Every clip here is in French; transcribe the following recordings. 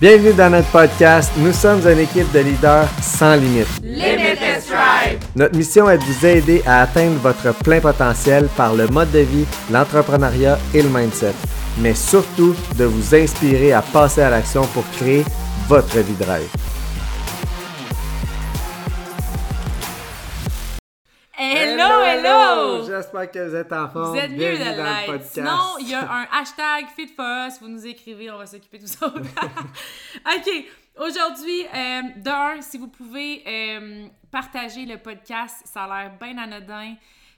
Bienvenue dans notre podcast. Nous sommes une équipe de leaders sans limite. Limitless Drive. Notre mission est de vous aider à atteindre votre plein potentiel par le mode de vie, l'entrepreneuriat et le mindset. Mais surtout, de vous inspirer à passer à l'action pour créer votre vie de rêve. Hello, hello! J'espère que vous êtes en forme. Vous êtes mieux de l'être. Sinon, il y a un hashtag Fit for Us. Vous nous écrivez, on va s'occuper de ça. OK. Aujourd'hui, euh, d'un, si vous pouvez euh, partager le podcast, ça a l'air bien anodin.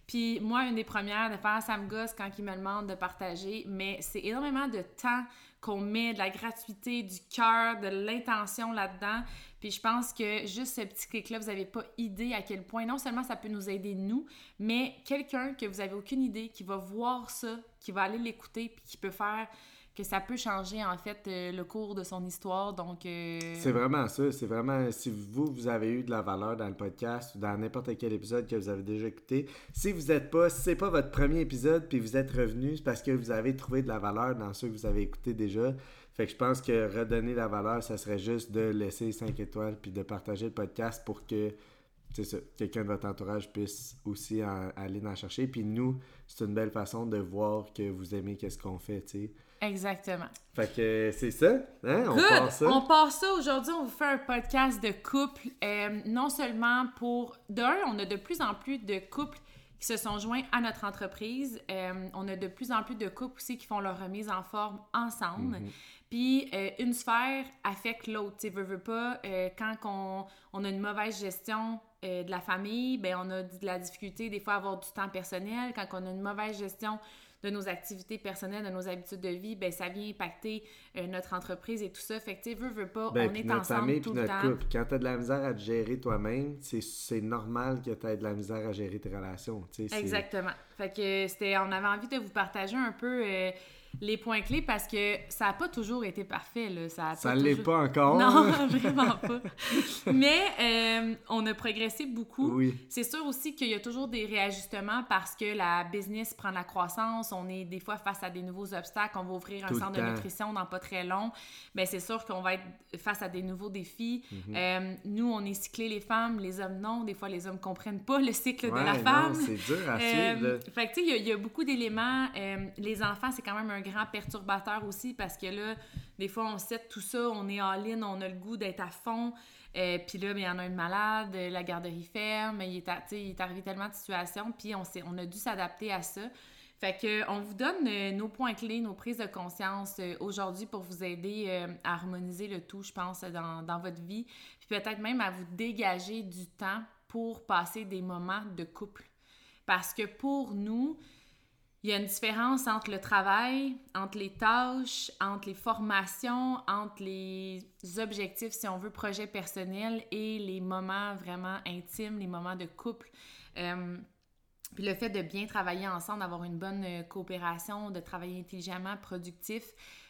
Puis moi, une des premières de faire, ça me gosse quand ils me demandent de partager, mais c'est énormément de temps qu'on met, de la gratuité, du cœur, de l'intention là-dedans. Puis je pense que juste ce petit clic-là, vous n'avez pas idée à quel point, non seulement ça peut nous aider nous, mais quelqu'un que vous avez aucune idée, qui va voir ça, qui va aller l'écouter, puis qui peut faire que ça peut changer en fait euh, le cours de son histoire. Donc, euh, C'est vraiment ça. C'est vraiment si vous, vous avez eu de la valeur dans le podcast ou dans n'importe quel épisode que vous avez déjà écouté. Si vous n'êtes pas, si c'est pas votre premier épisode puis vous êtes revenu, c'est parce que vous avez trouvé de la valeur dans ceux que vous avez écoutés déjà. Fait que je pense que redonner la valeur, ça serait juste de laisser 5 étoiles puis de partager le podcast pour que quelqu'un de votre entourage puisse aussi en- aller en chercher. Puis nous, c'est une belle façon de voir que vous aimez qu'est-ce qu'on fait, tu sais. Exactement. Fait que c'est ça, hein? On Good! part ça. On part ça aujourd'hui. On vous fait un podcast de couple. euh, non seulement pour. D'un, on a de plus en plus de couples qui se sont joints à notre entreprise. Euh, on a de plus en plus de couples aussi qui font leur remise en forme ensemble. Puis euh, une sphère affecte l'autre. Tu veux, veux pas, euh, quand on, on a une mauvaise gestion de la famille, ben on a de la difficulté des fois à avoir du temps personnel. Quand on a une mauvaise gestion de nos activités personnelles, de nos habitudes de vie, ben ça vient impacter euh, notre entreprise et tout ça. Fait que tu veux, veux pas, Ben, on est notre ensemble famille tout puis le notre temps. couple. Quand t'as de la misère à te gérer toi-même, c'est- normal que t'aies de la misère à gérer tes relations. tu Exactement. Fait que c'était, on avait envie de vous partager un peu euh, les points clés parce que ça n'a pas toujours été parfait. Là. Ça pas l'est pas encore. Non, vraiment pas. Mais euh, on a progressé beaucoup. Oui. C'est sûr aussi qu'il y a toujours des réajustements parce que la business prend de la croissance. On est des fois face à des nouveaux obstacles. On va ouvrir un Tout centre de nutrition dans pas très long. Bien, c'est sûr qu'on va être face à des nouveaux défis. Mhm. Euh, nous, on est cyclés les femmes, les hommes non. Des fois, les hommes comprennent pas le cycle de la femme. c'est dur à Euh, suivre. là. fait que, tu sais, il y y, a beaucoup d'éléments. Euh, les enfants, c'est quand même un grand perturbateur aussi parce que là, des fois, on sait tout ça, on est all-in, on a le goût d'être à fond. Euh, puis là, ben, il y en a une malade, euh, la garderie ferme, il est, arrivé tellement de situations, puis on, on a dû s'adapter à ça. Fait que on vous donne euh, nos points clés, nos prises de conscience euh, aujourd'hui pour vous aider à harmoniser le tout, je pense, dans votre vie. Puis peut-être même à vous dégager du temps pour passer des moments de couple. Parce que pour nous, il y a une différence entre le travail, entre les tâches, entre les formations, entre les objectifs, si on veut, projets personnels et les moments vraiment intimes, les moments de couple. Euh, puis le fait de bien travailler ensemble, d'avoir une bonne euh, coopération, de travailler intelligemment, productif,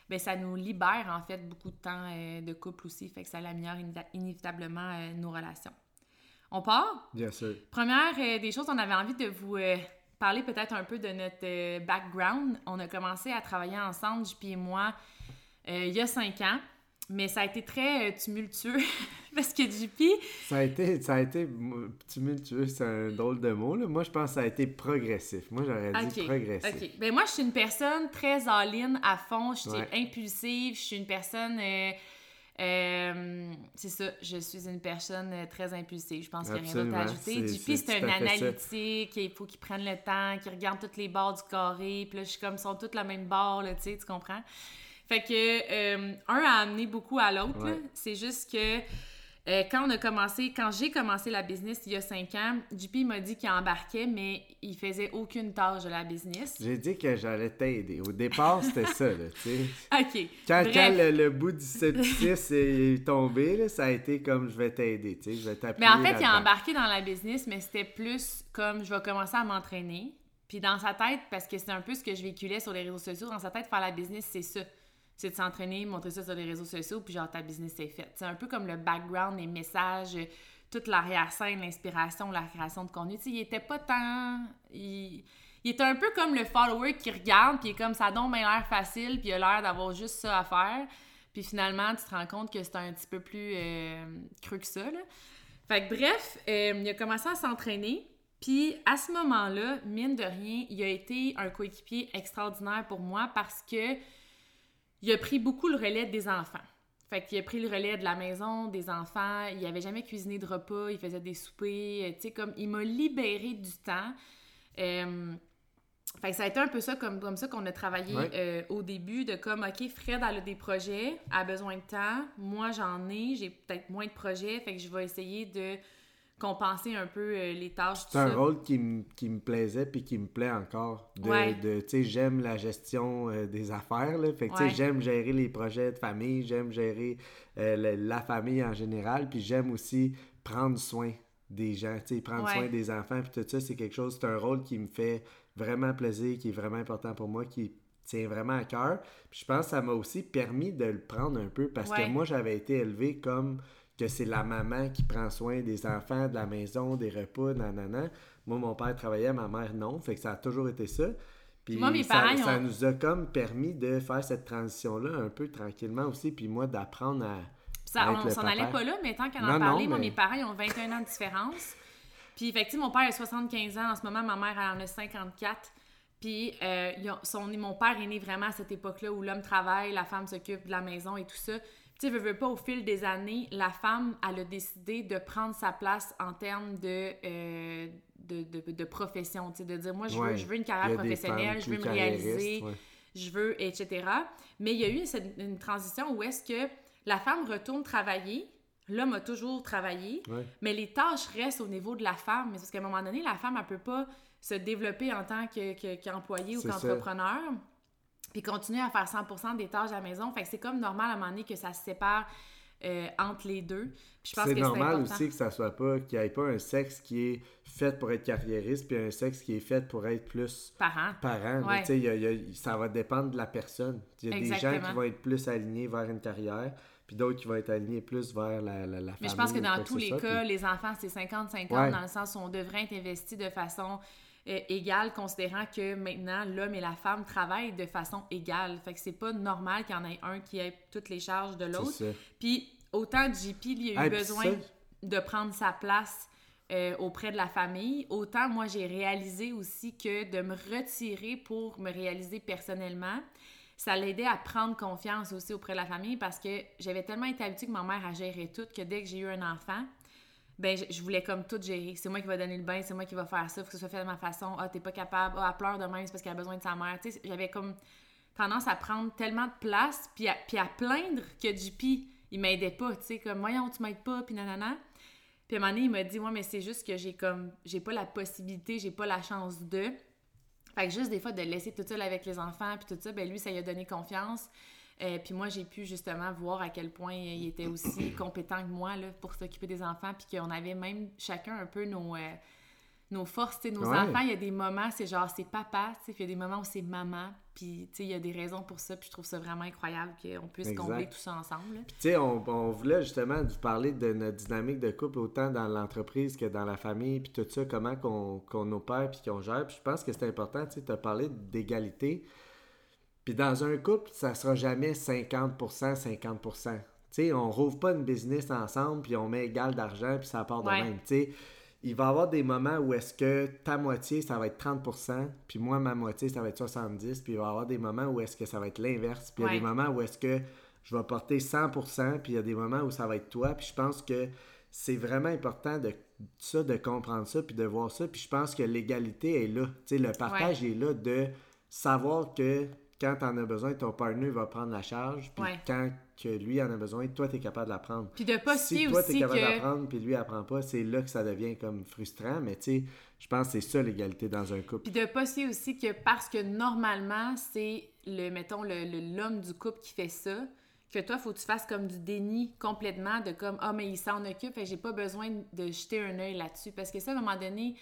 ben ça nous libère en fait beaucoup de temps euh, de couple aussi, fait que ça améliore inévita- inévitablement euh, nos relations. On part? Bien sûr. Première euh, des choses, on avait envie de vous parler peut-être un peu de notre euh, background. On a commencé à travailler ensemble, JP et moi, euh, il y a cinq ans, mais ça a été très euh, tumultueux parce que JP, Ça a été, ça a été tumultueux, c'est un drôle de mot. Là. Moi, je pense que ça a été progressif. Moi, j'aurais dit progressif. OK. Ben moi, je suis une personne très all-in, à fond. Je suis Ouais. impulsive. Je suis une personne... euh, euh, c'est ça, je suis une personne euh, très impulsive. Je pense qu'il n'y a rien d'autre à ajouter. JP, c'est un analytique, il faut qu'il prenne le temps, qu'il regarde toutes les barres du carré. Puis là, je suis comme, ils sont toutes la même barre, là, tu sais, tu comprends? Fait que, euh, un a amené beaucoup à l'autre. Ouais. C'est juste que euh, quand on a commencé, quand j'ai commencé la business il y a cinq ans, JP m'a dit qu'il embarquait, mais il faisait aucune tâche de la business. J'ai dit que j'allais t'aider. Au départ, c'était ça, là, tu sais. OK. Quand, le, le bout du 7-6 est tombé, là, ça a été comme je vais t'aider, tu sais, je vais t'appuyer Mais en fait, il a embarqué dans la business, mais c'était plus comme je vais commencer à m'entraîner. Puis dans sa tête, parce que c'est un peu ce que je véhiculais sur les réseaux sociaux, dans sa tête, faire la business, c'est ça. C'est de s'entraîner, montrer ça sur les réseaux sociaux, puis genre ta business est faite. C'est un peu comme le background, les messages, toute l'arrière-scène, l'inspiration, la création de contenu. Il était pas tant. Il... il était un peu comme le follower qui regarde, puis il est comme ça donne l'air facile, puis il a l'air d'avoir juste ça à faire. Puis finalement, tu te rends compte que c'est un petit peu plus euh, creux que ça. Là. Fait que bref, euh, il a commencé à s'entraîner. Puis à ce moment-là, mine de rien, il a été un coéquipier extraordinaire pour moi parce que il a pris beaucoup le relais des enfants. Fait qu'il a pris le relais de la maison, des enfants. Il avait jamais cuisiné de repas, il faisait des soupers. Tu sais, comme il m'a libéré du temps. Euh, fait que ça a été un peu ça comme, comme ça qu'on a travaillé euh, au début, de comme, OK, Fred a des projets, a besoin de temps, moi j'en ai, j'ai peut-être moins de projets, fait que je vais essayer de compenser un peu euh, les tâches. C'est un rôle qui, me plaisait puis qui me plaît encore. De, tu sais, j'aime la gestion euh, des affaires, là. Fait que, j'aime gérer les projets de famille, j'aime gérer la, famille en général, puis j'aime aussi prendre soin des gens, tu sais, prendre soin des enfants, puis tout ça, c'est quelque chose, c'est un rôle qui me fait vraiment plaisir, qui est vraiment important pour moi, qui tient vraiment à cœur. Puis je pense que ça m'a aussi permis de le prendre un peu parce que moi, j'avais été élevé comme que c'est la maman qui prend soin des enfants, de la maison, des repas, nanana. Moi, mon père travaillait, ma mère non. Fait que ça a toujours été ça. Puis moi, mes ça, parents, ça nous a comme permis de faire cette transition-là un peu tranquillement aussi. Puis moi, d'apprendre à. Ça, on s'en allait pas là, mais tant qu'on en parlait, moi, mes parents, ils ont 21 ans de différence. Puis, effectivement, mon père a 75 ans. En ce moment, ma mère, elle en a 54. Puis, euh, son, mon père est né vraiment à cette époque-là où l'homme travaille, la femme s'occupe de la maison et tout ça. Tu sais, veux, veux pas, au fil des années, la femme, elle a décidé de prendre sa place en termes de, euh, de, de, de, profession. Tu sais, de dire, moi, je veux, je veux une carrière professionnelle, je veux me réaliser, je veux, etc. Mais il y a eu une transition où est-ce que la femme retourne travailler, L'homme a toujours travaillé, mais les tâches restent au niveau de la femme. Mais parce qu'à un moment donné, la femme, elle peut pas se développer en tant qu'employée ou qu'entrepreneur, puis continuer à faire 100% des tâches à la maison. Fait que c'est comme normal à un moment donné que ça se sépare euh, entre les deux. C'est normal aussi que ça soit pas, qu'il n'y ait pas un sexe qui est fait pour être carriériste, puis un sexe qui est fait pour être plus parent. Parent. ça va dépendre de la personne. Il y a des gens qui vont être plus alignés vers une carrière, puis d'autres qui vont être alignés plus vers la, la, Mais je pense que dans tous les cas, les enfants, c'est 50-50 dans le sens où on devrait être investi de façon euh, égale, considérant que maintenant, l'homme et la femme travaillent de façon égale. Fait que c'est pas normal qu'il y en ait un qui ait toutes les charges de l'autre. Puis autant JP, il a eu besoin de prendre sa place euh, auprès de la famille, autant moi j'ai réalisé aussi que de me retirer pour me réaliser personnellement, ça l'aidait à prendre confiance aussi auprès de la famille parce que j'avais tellement été habituée que ma mère a géré tout que dès que j'ai eu un enfant, ben je, voulais comme tout gérer. C'est moi qui va donner le bain, c'est moi qui va faire ça, faut que ce soit fait de ma façon. Ah, t'es pas capable, ah, elle pleure de c'est parce qu'elle a besoin de sa mère. Tu sais, j'avais comme tendance à prendre tellement de place puis à, à plaindre que JP, il m'aidait pas, tu sais, comme voyons, tu m'aides pas, puis nanana. Puis à un moment donné, il m'a dit, ouais, mais c'est juste que j'ai comme, j'ai pas la possibilité, j'ai pas la chance de. Fait que juste des fois de laisser tout seul avec les enfants puis tout ça, ben lui, ça lui a donné confiance. Euh, puis moi, j'ai pu justement voir à quel point il était aussi compétent que moi là, pour s'occuper des enfants, puis qu'on avait même chacun un peu nos, euh, nos forces, nos enfants, il y a des moments, c'est genre, c'est papa, puis il y a des moments où c'est maman, puis il y a des raisons pour ça, puis je trouve ça vraiment incroyable qu'on puisse combler tout ça ensemble. Puis tu sais, on, on, voulait justement vous parler de notre dynamique de couple autant dans l'entreprise que dans la famille, puis tout ça, comment qu'on opère, puis qu'on gère, puis je pense que c'est important, tu sais, as parlé d'égalité, puis dans un couple, ça sera jamais 50%, 50%. Tu sais, on rouvre pas une business ensemble, puis on met égal d'argent, puis ça part de même, tu sais il va y avoir des moments où est-ce que ta moitié, ça va être 30%, puis moi, ma moitié, ça va être 70%, puis il va y avoir des moments où est-ce que ça va être l'inverse, puis il y a des moments où est-ce que je vais porter 100%, puis il y a des moments où ça va être toi, puis je pense que c'est vraiment important de ça, de comprendre ça, puis de voir ça, puis je pense que l'égalité est là, tu sais, le partage est là de savoir que quand tu en as besoin, ton partenaire va prendre la charge, puis quand que lui en a besoin, toi, tu es capable de la prendre. Puis de pas si toi, tu es capable de la prendre, puis lui, elle prend pas, c'est là que ça devient comme frustrant, mais tu sais, je pense que c'est ça l'égalité dans un couple. Puis de pas si aussi que parce que normalement, c'est le, mettons, l'homme du couple qui fait ça, que toi, faut que tu fasses comme du déni complètement, de comme, ah, mais il s'en occupe, et j'ai pas besoin de jeter un œil là-dessus. Parce que ça, à un moment donné,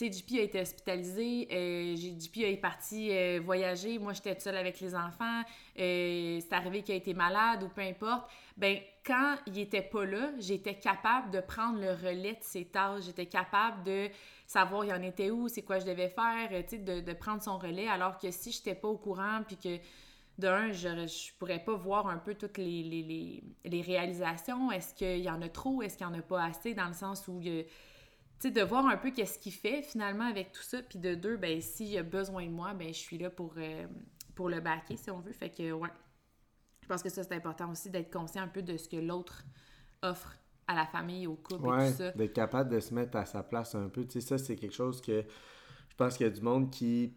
sais, JP a été hospitalisé, euh, est parti euh, voyager, moi j'étais seule avec les enfants, euh, c'est arrivé qu'il a été malade ou peu importe. Ben quand il était pas là, j'étais capable de prendre le relais de ses tâches, j'étais capable de savoir il en était où, c'est quoi je devais faire, tu sais, de, prendre son relais, alors que si j'étais pas au courant puis que d'un, je, je pourrais pas voir un peu toutes les, les, les, les réalisations. Est-ce qu'il y en a trop? Est-ce qu'il y en a pas assez? Dans le sens où, tu sais, de voir un peu qu'est-ce qu'il fait finalement avec tout ça. Puis de deux, ben s'il a besoin de moi, ben je suis là pour, euh, pour le baquer, si on veut. Fait que, ouais. Je pense que ça, c'est important aussi d'être conscient un peu de ce que l'autre offre à la famille, au couple et tout ça. D'être capable de se mettre à sa place un peu. Tu sais, ça, c'est quelque chose que je pense qu'il y a du monde qui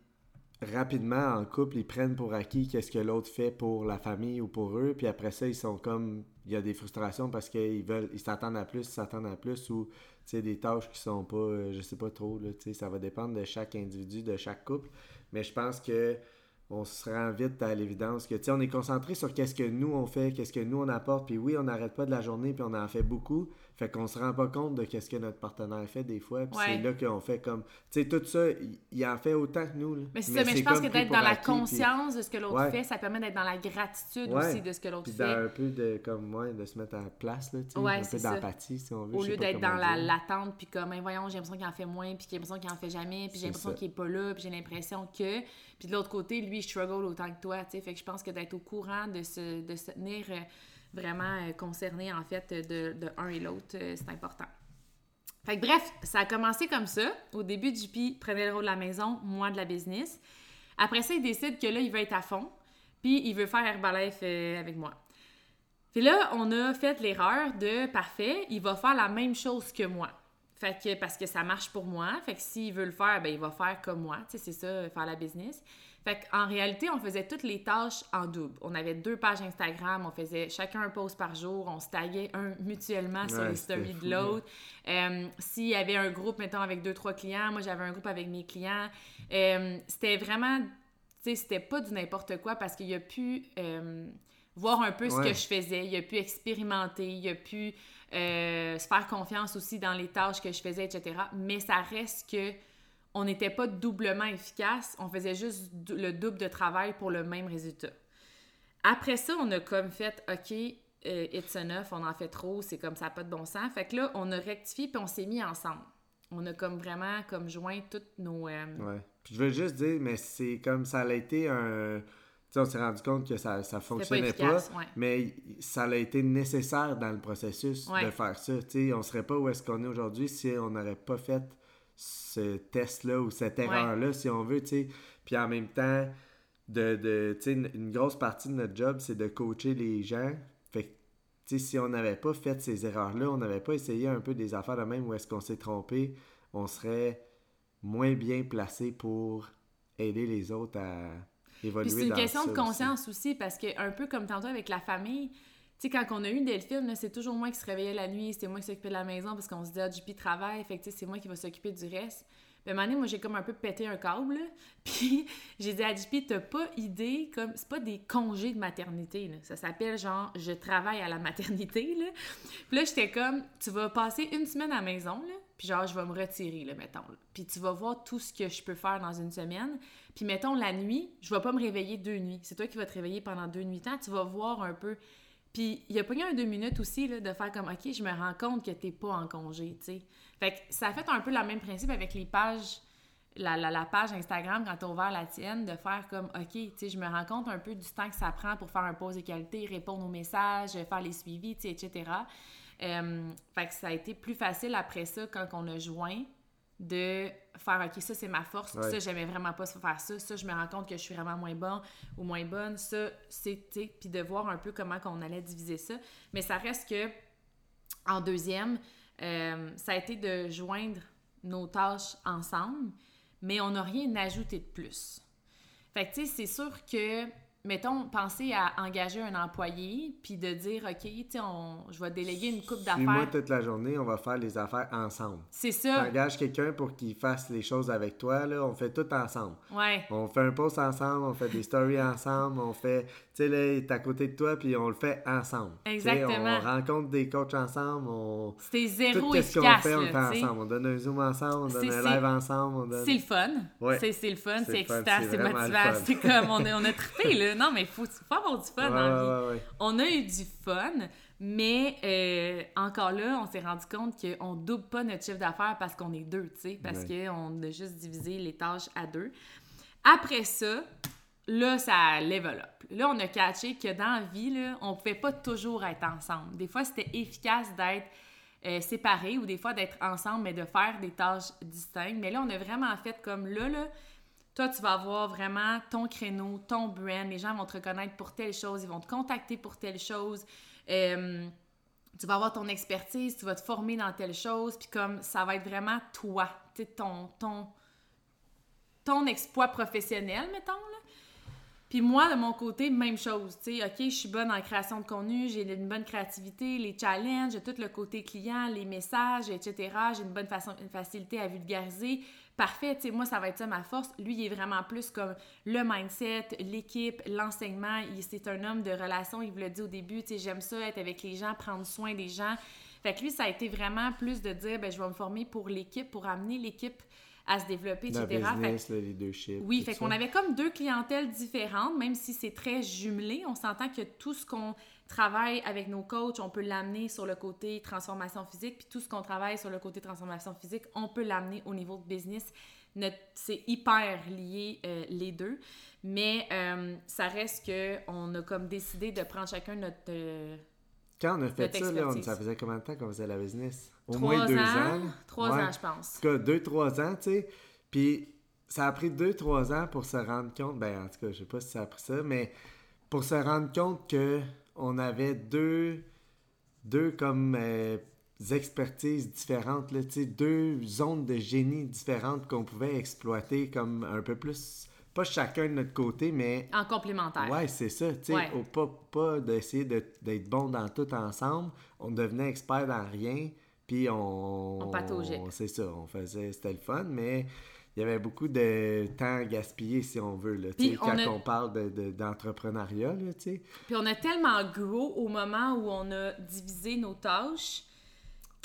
rapidement en couple, ils prennent pour acquis qu'est-ce que l'autre fait pour la famille ou pour eux, puis après ça, ils sont comme il y a des frustrations parce qu'ils veulent ils s'attendent à plus, ils s'attendent à plus ou des tâches qui sont pas euh, je sais pas trop là, ça va dépendre de chaque individu, de chaque couple, mais je pense que on se rend vite à l'évidence que, on est concentré sur qu'est-ce que nous on fait, qu'est-ce que nous on apporte, puis oui, on n'arrête pas de la journée, puis on en fait beaucoup, fait qu'on se rend pas compte de qu'est-ce que notre partenaire fait des fois, puis c'est là qu'on fait comme, tu sais, tout ça, il, en fait autant que nous. Mais c'est ça, mais je pense que d'être dans la conscience de ce que l'autre fait, ça permet d'être dans la gratitude aussi de ce que l'autre fait. Puis un peu de, comme moi, de se mettre à la place, là, tu sais, un peu d'empathie, si on veut. Au lieu d'être dans l'attente, puis comme, voyons, j'ai l'impression qu'il en fait moins, puis j'ai l'impression qu'il en fait jamais, puis j'ai l'impression qu'il est pas là, puis j'ai l'impression que... Puis de l'autre côté, lui, il struggle autant que toi, tu sais. Fait que je pense que d'être au courant, de se, de se tenir euh, vraiment euh, concerné, en fait, de, de un et l'autre, euh, c'est important. Fait que bref, ça a commencé comme ça. Au début, JP prenait le rôle de la maison, moi de la business. Après ça, il décide que là, il veut être à fond, puis il veut faire Herbalife avec moi. Puis là, on a fait l'erreur de parfait, il va faire la même chose que moi. Fait que, parce que ça marche pour moi. Fait que s'il veut le faire, ben, il va faire comme moi. Tu sais, c'est ça, faire la business. Fait qu'en réalité, on faisait toutes les tâches en double. On avait deux pages Instagram, on faisait chacun un post par jour, on se taguait un mutuellement sur les stories de l'autre. Euh, s'il y avait un groupe, mettons, avec deux, trois clients, moi j'avais un groupe avec mes clients. Euh, c'était vraiment, tu sais, c'était pas du n'importe quoi parce qu'il y a pu euh, voir un peu ce que je faisais, il a pu expérimenter, il a pu se faire confiance aussi dans les tâches que je faisais, etc. Mais ça reste que on n'était pas doublement efficace, on faisait juste le double de travail pour le même résultat. Après ça, on a comme fait, OK, euh, it's enough, on en fait trop, c'est comme ça, pas de bon sens. Fait que là, on a rectifié puis on s'est mis ensemble. On a comme vraiment comme joint toutes nos... Euh, ouais. Puis je veux juste dire, mais c'est comme ça a été un on s'est rendu compte que ça ne fonctionnait pas, mais ça a été nécessaire dans le processus de faire ça. on ne serait pas où est-ce qu'on est aujourd'hui si on n'aurait pas fait ce test-là ou cette erreur-là, si on veut. Puis en même temps, de, de une grosse partie de notre job, c'est de coacher les gens. Fait si on n'avait pas fait ces erreurs-là, on n'avait pas essayé un peu des affaires de même où est-ce qu'on s'est trompé, on serait moins bien placé pour aider les autres à c'est une question de conscience aussi. parce que un peu comme tantôt avec la famille, tu sais, quand on a eu Delphine, c'est toujours moi qui se réveillait la nuit, c'était moi qui s'occupais de la maison parce qu'on se dit, ah, JP travaille, fait que c'est moi qui va s'occuper du reste. Moment donné, moi, j'ai comme un peu pété un câble, puis j'ai dit à JP, t'as pas idée, comme, c'est pas des congés de maternité, là. Ça s'appelle genre, je travaille à la maternité, là. Puis là, j'étais comme, tu vas passer une semaine à la maison, là, puis genre, je vais me retirer, là, mettons, Puis tu vas voir tout ce que je peux faire dans une semaine. Puis mettons, la nuit, je vais pas me réveiller deux nuits. C'est toi qui vas te réveiller pendant deux nuits temps. Tu vas voir un peu. Puis il a pas eu un deux minutes aussi là, de faire comme OK, je me rends compte que t'es pas en congé, tu sais. Fait que ça a fait un peu le même principe avec les pages, la, la, page Instagram quand t'as ouvert la tienne, de faire comme OK, tu sais, je me rends compte un peu du temps que ça prend pour faire un pause de qualité, répondre aux messages, faire les suivis, tu sais, etc. Euh, fait que ça a été plus facile après ça quand on a joint de faire OK, ça c'est ma force, ça j'aimais vraiment pas faire ça, ça je me rends compte que je suis vraiment moins bon ou moins bonne, ça c'est, puis de voir un peu comment qu'on allait diviser ça. Mais ça reste que, en deuxième, euh, ça a été de joindre nos tâches ensemble, mais on n'a rien ajouté de plus. Fait que tu sais, c'est sûr que mettons, penser à engager un employé, puis de dire, OK, tu sais, je vais déléguer une coupe d'affaires. moi, toute la journée, on va faire les affaires ensemble. C'est ça. Engage quelqu'un pour qu'il fasse les choses avec toi, là, on fait tout ensemble. Ouais. On fait un post ensemble, on fait des stories ensemble, on fait, tu sais, là, il est à côté de toi, puis on le fait ensemble. Exactement. on rencontre des coachs ensemble, on... C'est zéro tout ce qu'on fait, on le fait ensemble. On donne un Zoom ensemble, on donne un live ensemble, donne... C'est le fun. Ouais. C'est le fun, c'est excitant, c'est motivant, c'est comme, on on a trippé, là. Non, mais faut, faut avoir du fun dans vie. On a eu du fun, mais euh, encore là, on s'est rendu compte qu'on double pas notre chiffre d'affaires parce qu'on est deux, tu sais, parce qu'on a juste divisé les tâches à deux. Après ça, là, ça level up. Là, on a catché que dans la vie, là, on pouvait pas toujours être ensemble. Des fois, c'était efficace d'être euh, séparés ou des fois d'être ensemble, mais de faire des tâches distinctes. Mais là, on a vraiment fait comme là, là, toi, tu vas avoir vraiment ton créneau, ton brand. Les gens vont te reconnaître pour telle chose, ils vont te contacter pour telle chose. Euh, tu vas avoir ton expertise, tu vas te former dans telle chose, puis comme ça va être vraiment toi, ton, ton, ton exploit professionnel, mettons, là. Puis moi, de mon côté, même chose. Tu sais, OK, je suis bonne en création de contenu, j'ai une bonne créativité, les challenges, tout le côté client, les messages, etc. J'ai une bonne façon, une facilité à vulgariser. Parfait, tu sais, moi, ça va être ça ma force. Lui, il est vraiment plus comme le mindset, l'équipe, l'enseignement. C'est un homme de relation, il vous l'a dit au début, tu sais, j'aime ça, être avec les gens, prendre soin des gens. Fait que lui, ça a été vraiment plus de dire, ben je vais me former pour l'équipe, pour amener l'équipe à se développer, etc. business, le leadership. Oui, fait qu'on avait comme deux clientèles différentes, même si c'est très jumelé. On s'entend que tout ce qu'on travaille avec nos coachs, on peut l'amener sur le côté transformation physique, puis tout ce qu'on travaille sur le côté transformation physique, on peut l'amener au niveau de business. C'est hyper lié euh, les deux, mais euh, ça reste que on a comme décidé de prendre chacun notre euh, quand on a fait ça, là, ça faisait combien de temps qu'on faisait la business? Au moins deux ans. Trois ans, je pense. En tout cas, deux, trois ans, tu sais. Puis ça a pris deux, trois ans pour se rendre compte, ben en tout cas, je sais pas si ça a pris ça, mais pour se rendre compte que on avait deux, deux comme euh, expertises différentes, là, deux zones de génie différentes qu'on pouvait exploiter comme un peu plus pas chacun de notre côté, mais. En complémentaire. Ouais, c'est ça. Tu sais, pas, pas d'essayer d'être bon dans tout ensemble. On devenait expert dans rien, puis on. On pataugeait. C'est ça, on faisait. C'était le fun, mais il y avait beaucoup de temps gaspillé, si on veut, là, sais, quand on, parle d'entrepreneuriat. De. Puis on a tellement gros au moment où on a divisé nos tâches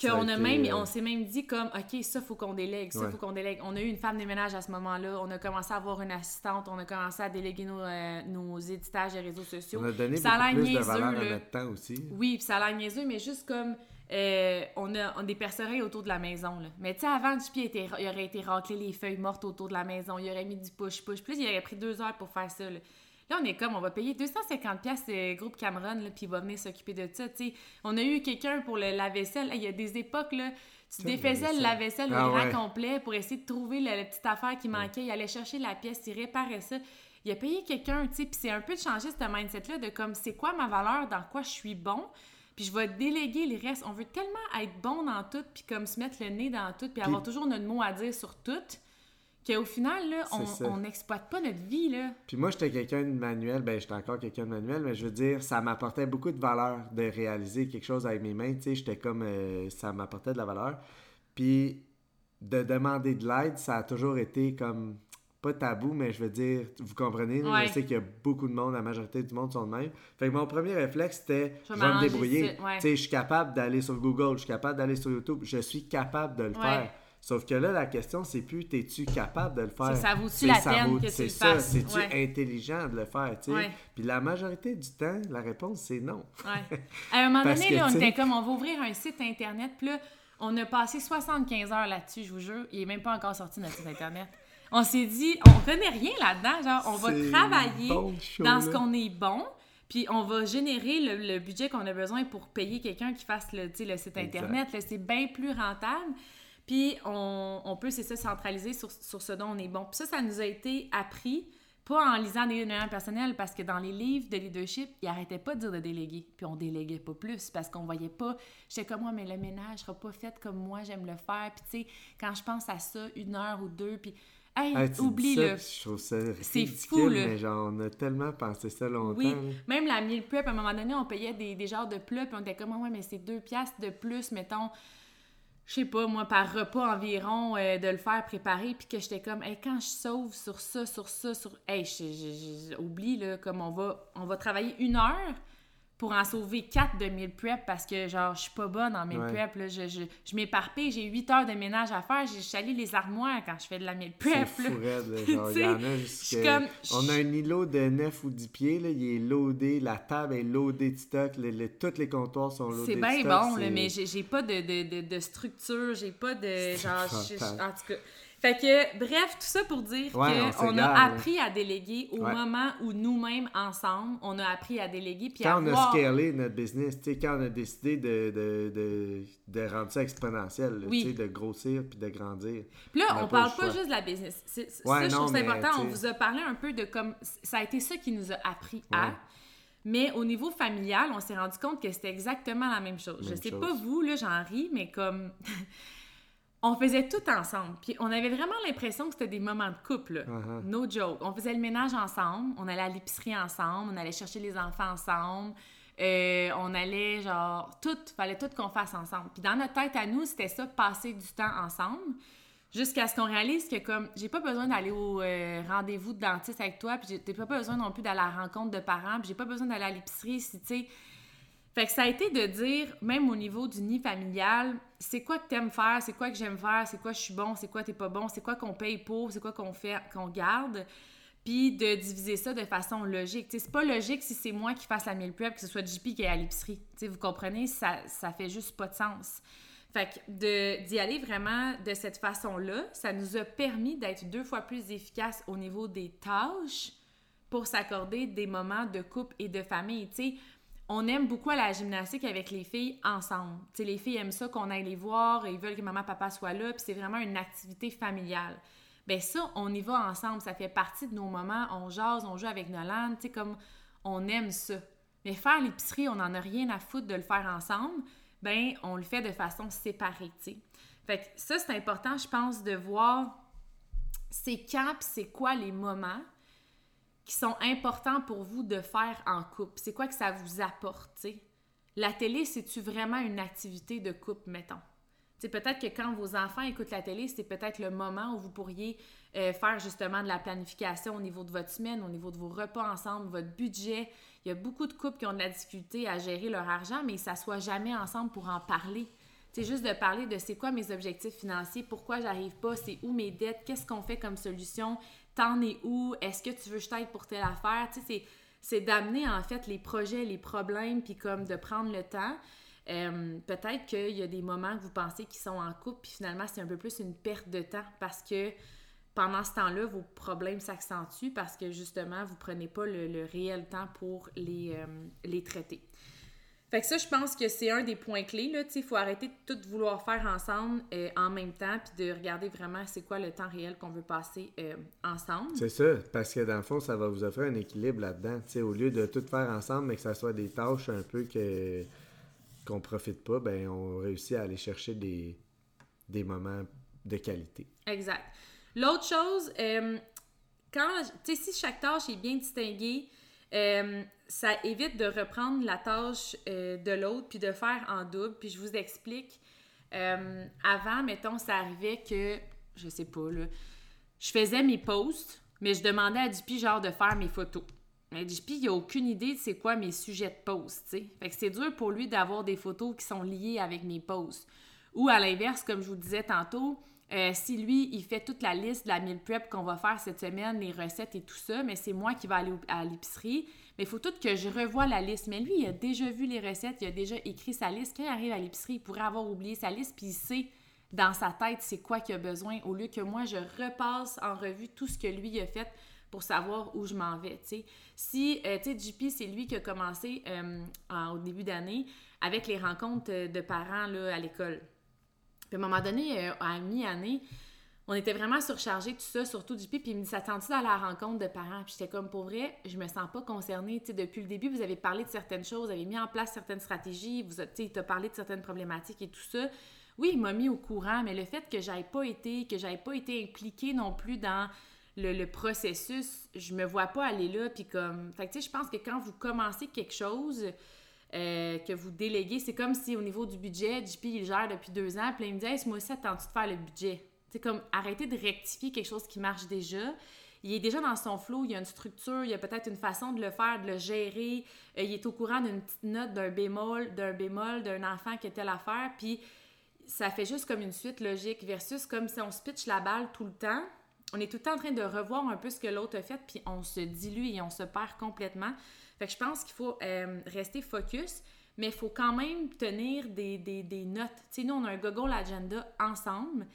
qu'on a même, euh, on s'est même dit comme, OK, ça, faut qu'on délègue, ça, faut qu'on délègue. On a eu une femme de ménage à ce moment-là, on a commencé à avoir une assistante, on a commencé à déléguer nos, euh, nos éditages des réseaux sociaux. On a donné ça beaucoup plus de valeur à notre temps aussi. Oui, puis ça a l'air niaiseux, mais juste comme, euh, on, a, des percerais autour de la maison, là. Mais tu sais, avant, JP était, il aurait été raclé les feuilles mortes autour de la maison, il aurait mis du push-push, plus il aurait pris deux heures pour faire ça, là. Là, on est comme, on va payer 250 pièces le groupe Cameron, puis il va venir s'occuper de ça. sais. On a eu quelqu'un pour le lave-vaisselle. Il y a des époques, là, tu défaisais le lave-vaisselle ah, au grand complet pour essayer de trouver la, petite affaire qui manquait. Il allait chercher la pièce, il réparait ça. Il a payé quelqu'un, tu sais, puis c'est un peu de changer ce mindset-là de comme, c'est quoi ma valeur, dans quoi je suis bon, puis je vais déléguer les restes. On veut tellement être bon dans tout, puis comme se mettre le nez dans tout, puis avoir toujours notre mot à dire sur tout qu'au final, là, on n'exploite pas notre vie. Là. Puis moi, j'étais quelqu'un de manuel, ben j'étais encore quelqu'un de manuel, mais je veux dire, ça m'apportait beaucoup de valeur de réaliser quelque chose avec mes mains. Tu sais, j'étais comme. Euh, ça m'apportait de la valeur. Puis de demander de l'aide, ça a toujours été comme. Pas tabou, mais je veux dire, vous comprenez, je sais qu'il y a beaucoup de monde, la majorité du monde sont de même. Fait que mon premier réflexe, c'était je vais me débrouiller. Tu sais, je suis capable d'aller sur Google, je suis capable d'aller sur YouTube, je suis capable de le faire. Sauf que là, la question, c'est plus t'es-tu capable de le faire? Ça vaut-tu la peine que tu le ça, C'est-tu intelligent de le faire? tu sais? Puis la majorité du temps, la réponse, c'est non. Ouais. À un moment donné, là, on était comme, on va ouvrir un site Internet, puis là, on a passé 75 heures là-dessus, je vous jure. Il n'est même pas encore sorti notre site Internet. On s'est dit, on connaît rien là-dedans. Genre, on va travailler dans ce qu'on est bon. Puis on va générer le, budget qu'on a besoin pour payer quelqu'un qui fasse le, le site Internet. C'est bien plus rentable. Puis on, peut, c'est ça, centraliser sur, ce dont on est bon. Puis ça, ça nous a été appris, pas en lisant des développement personnels, parce que dans les livres de leadership, ils n'arrêtaient pas de dire de déléguer. Puis on déléguait pas plus, parce qu'on voyait pas, j'étais comme moi, mais le ménage sera pas fait comme moi, j'aime le faire. Puis tu sais, quand je pense à ça, une heure ou deux, puis Hey, oublie le. Je trouve ça c'est fou là. Mais genre on a tellement pensé ça longtemps. Oui, même la meal prep à un moment donné, on payait des, des genres de plats puis on était comme ouais mais c'est deux piastres de plus mettons je sais pas, moi, par repas environ, euh, de le faire préparer, puis que j'étais comme, hey, quand je sauve sur ça, sur ça, sur. Hey, j'oublie, là, comme on va, on va travailler une heure, pour en sauver 4 de 1000 prep parce que, genre, je suis pas bonne en 1000 prep. Là. Je, je, je m'éparpille, j'ai 8 heures de ménage à faire. J'ai chalé les armoires quand je fais de la 1000 prep. C'est fou, genre, y en a jusqu'à... On a un îlot de 9 ou 10 pieds, là, il est loadé, la table est loadée de stock, le, tous les comptoirs sont loadés C'est bien bon, là, mais j'ai pas de, de, de, de structure, j'ai pas de... Genre, en tout cas Fait que, bref, tout ça pour dire Ouais, on qu'on a appris à déléguer au Ouais. moment où nous-mêmes, ensemble, on a appris à déléguer. Puis Quand à on a scalé notre business, sais, quand on a décidé de, de, de, de rendre ça exponentiel, Oui. sais, de grossir puis de grandir. Puis là, On on, pas parle le pas juste de la business. C'est- ça, je trouve ça important. On sais- vous a parlé un peu de comme... Ça a été ça qui nous a appris à... Mais au niveau familial, on s'est rendu compte que c'était exactement la même chose. je Même sais chose. pas vous, là, j'en ris, mais comme... on faisait tout ensemble. Puis on avait vraiment l'impression que c'était des moments de couple. Uh-huh. No joke. On faisait le ménage ensemble, on allait à l'épicerie ensemble, on allait chercher les enfants ensemble. euh, on allait genre tout, fallait tout qu'on fasse ensemble. Puis dans notre tête à nous, c'était ça, passer du temps ensemble, jusqu'à ce qu'on réalise que comme j'ai pas besoin d'aller au euh, rendez-vous de dentiste avec toi, puis j'ai pas besoin non plus d'aller à la rencontre de parents, puis j'ai pas besoin d'aller à l'épicerie si tu sais. Fait que ça a été de dire, même au niveau du nid familial, c'est quoi que t'aimes faire, c'est quoi que j'aime faire, c'est quoi je suis bon, c'est quoi t'es pas bon, c'est quoi qu'on paye pour, c'est quoi qu'on fait, qu'on garde, puis de diviser ça de façon logique. Tu sais, c'est pas logique si c'est moi qui fasse la meal prep, que ce soit JP qui est à l'épicerie. Vous comprenez, ça, ça fait juste pas de sens. Fait que de- d'y aller vraiment de cette façon-là, ça nous a permis d'être deux fois plus efficaces au niveau des tâches pour s'accorder des moments de couple et de famille. On aime beaucoup à la gymnastique avec les filles ensemble. Tu sais, les filles aiment ça qu'on aille les voir, ils veulent que maman, papa soient là, puis c'est vraiment une activité familiale. Ben ça, on y va ensemble, ça fait partie de nos moments, on jase, on joue avec Nolan, tu sais, comme on aime ça. Mais faire l'épicerie, on n'en a rien à foutre de le faire ensemble, ben on le fait de façon séparée, tu sais. Fait que ça, c'est important, je pense, de voir c'est quand c'est quoi les moments qui sont importants pour vous de faire en couple? C'est quoi que ça vous apporte? La télé, c'est-tu vraiment une activité de couple, mettons? Tu sais, peut-être que quand vos enfants écoutent la télé, c'est peut-être le moment où vous pourriez euh, faire justement de la planification au niveau de votre semaine, au niveau de vos repas ensemble, votre budget. Il y a beaucoup de couples qui ont de la difficulté à gérer leur argent, mais ils ne s'assoient jamais ensemble pour en parler. C'est juste de parler de c'est quoi mes objectifs financiers, pourquoi j'arrive pas, c'est où mes dettes, qu'est-ce qu'on fait comme solution, t'en es où, est-ce que tu veux que je t'aide pour telle affaire, tu sais, c'est, d'amener en fait les projets, les problèmes, puis comme de prendre le temps. Euh, peut-être qu'il y a des moments que vous pensez qu'ils sont en couple, puis finalement c'est un peu plus une perte de temps parce que pendant ce temps-là, vos problèmes s'accentuent parce que justement, vous prenez pas le, le réel temps pour les, euh, les traiter. Fait que ça, je pense que c'est un des points clés. Il faut arrêter de tout vouloir faire ensemble euh, en même temps, puis de regarder vraiment c'est quoi le temps réel qu'on veut passer euh, ensemble. C'est ça, parce que dans le fond, ça va vous offrir un équilibre là-dedans. Au lieu de tout faire ensemble, mais que ça soit des tâches un peu que qu'on profite pas, ben on réussit à aller chercher des, des moments de qualité. Exact. L'autre chose, euh, quand, tu sais, si chaque tâche est bien distinguée, euh, ça évite de reprendre la tâche euh, de l'autre puis de faire en double. Puis je vous explique. Euh, avant, mettons, ça arrivait que, je sais pas, là, je faisais mes posts, mais je demandais à JP, genre, de faire mes photos. Mais JP, il a aucune idée de c'est quoi mes sujets de posts, tu. Fait que c'est dur pour lui d'avoir des photos qui sont liées avec mes posts. Ou à l'inverse, comme je vous disais tantôt, euh, si lui, il fait toute la liste de la meal prep qu'on va faire cette semaine, les recettes et tout ça, mais c'est moi qui vais aller à l'épicerie, mais il faut tout que je revoie la liste. Mais lui, il a déjà vu les recettes, il a déjà écrit sa liste. Quand il arrive à l'épicerie, il pourrait avoir oublié sa liste, puis il sait dans sa tête c'est quoi qu'il a besoin, au lieu que moi, je repasse en revue tout ce que lui a fait pour savoir où je m'en vais, tu sais. Si, euh, tu sais, JP, c'est lui qui a commencé euh, au début d'année avec les rencontres euh, de parents là, à l'école. Puis à un moment donné, euh, à mi-année, on était vraiment surchargés, tout ça, surtout JP, puis il me dit, s'attends-tu à la rencontre de parents? Puis j'étais comme, pour vrai, je me sens pas concernée, depuis le début, vous avez parlé de certaines choses, vous avez mis en place certaines stratégies, vous, sais, il t'a parlé de certaines problématiques et tout ça. Oui, il m'a mis au courant, mais le fait que j'aille pas été, que j'aille pas été impliquée non plus dans le, le processus, je me vois pas aller là, puis comme... Fait que, tu sais, je pense que quand vous commencez quelque chose, euh, que vous déléguez, c'est comme si au niveau du budget, JP, il gère depuis deux ans, puis là, il me dit « Hey, ce mois-ci, attends-tu de faire le budget? » C'est comme arrêter de rectifier quelque chose qui marche déjà. Il est déjà dans son flow, il y a une structure, il y a peut-être une façon de le faire, de le gérer. Euh, il est au courant d'une petite note, d'un bémol, d'un bémol, d'un enfant qui a telle affaire, puis ça fait juste comme une suite logique versus comme si on se pitch la balle tout le temps. On est tout le temps en train de revoir un peu ce que l'autre a fait, puis on se dilue et on se perd complètement. Fait que je pense qu'il faut euh, rester focus, mais il faut quand même tenir des, des, des notes. Tu sais, nous, on a un Google Agenda ensemble.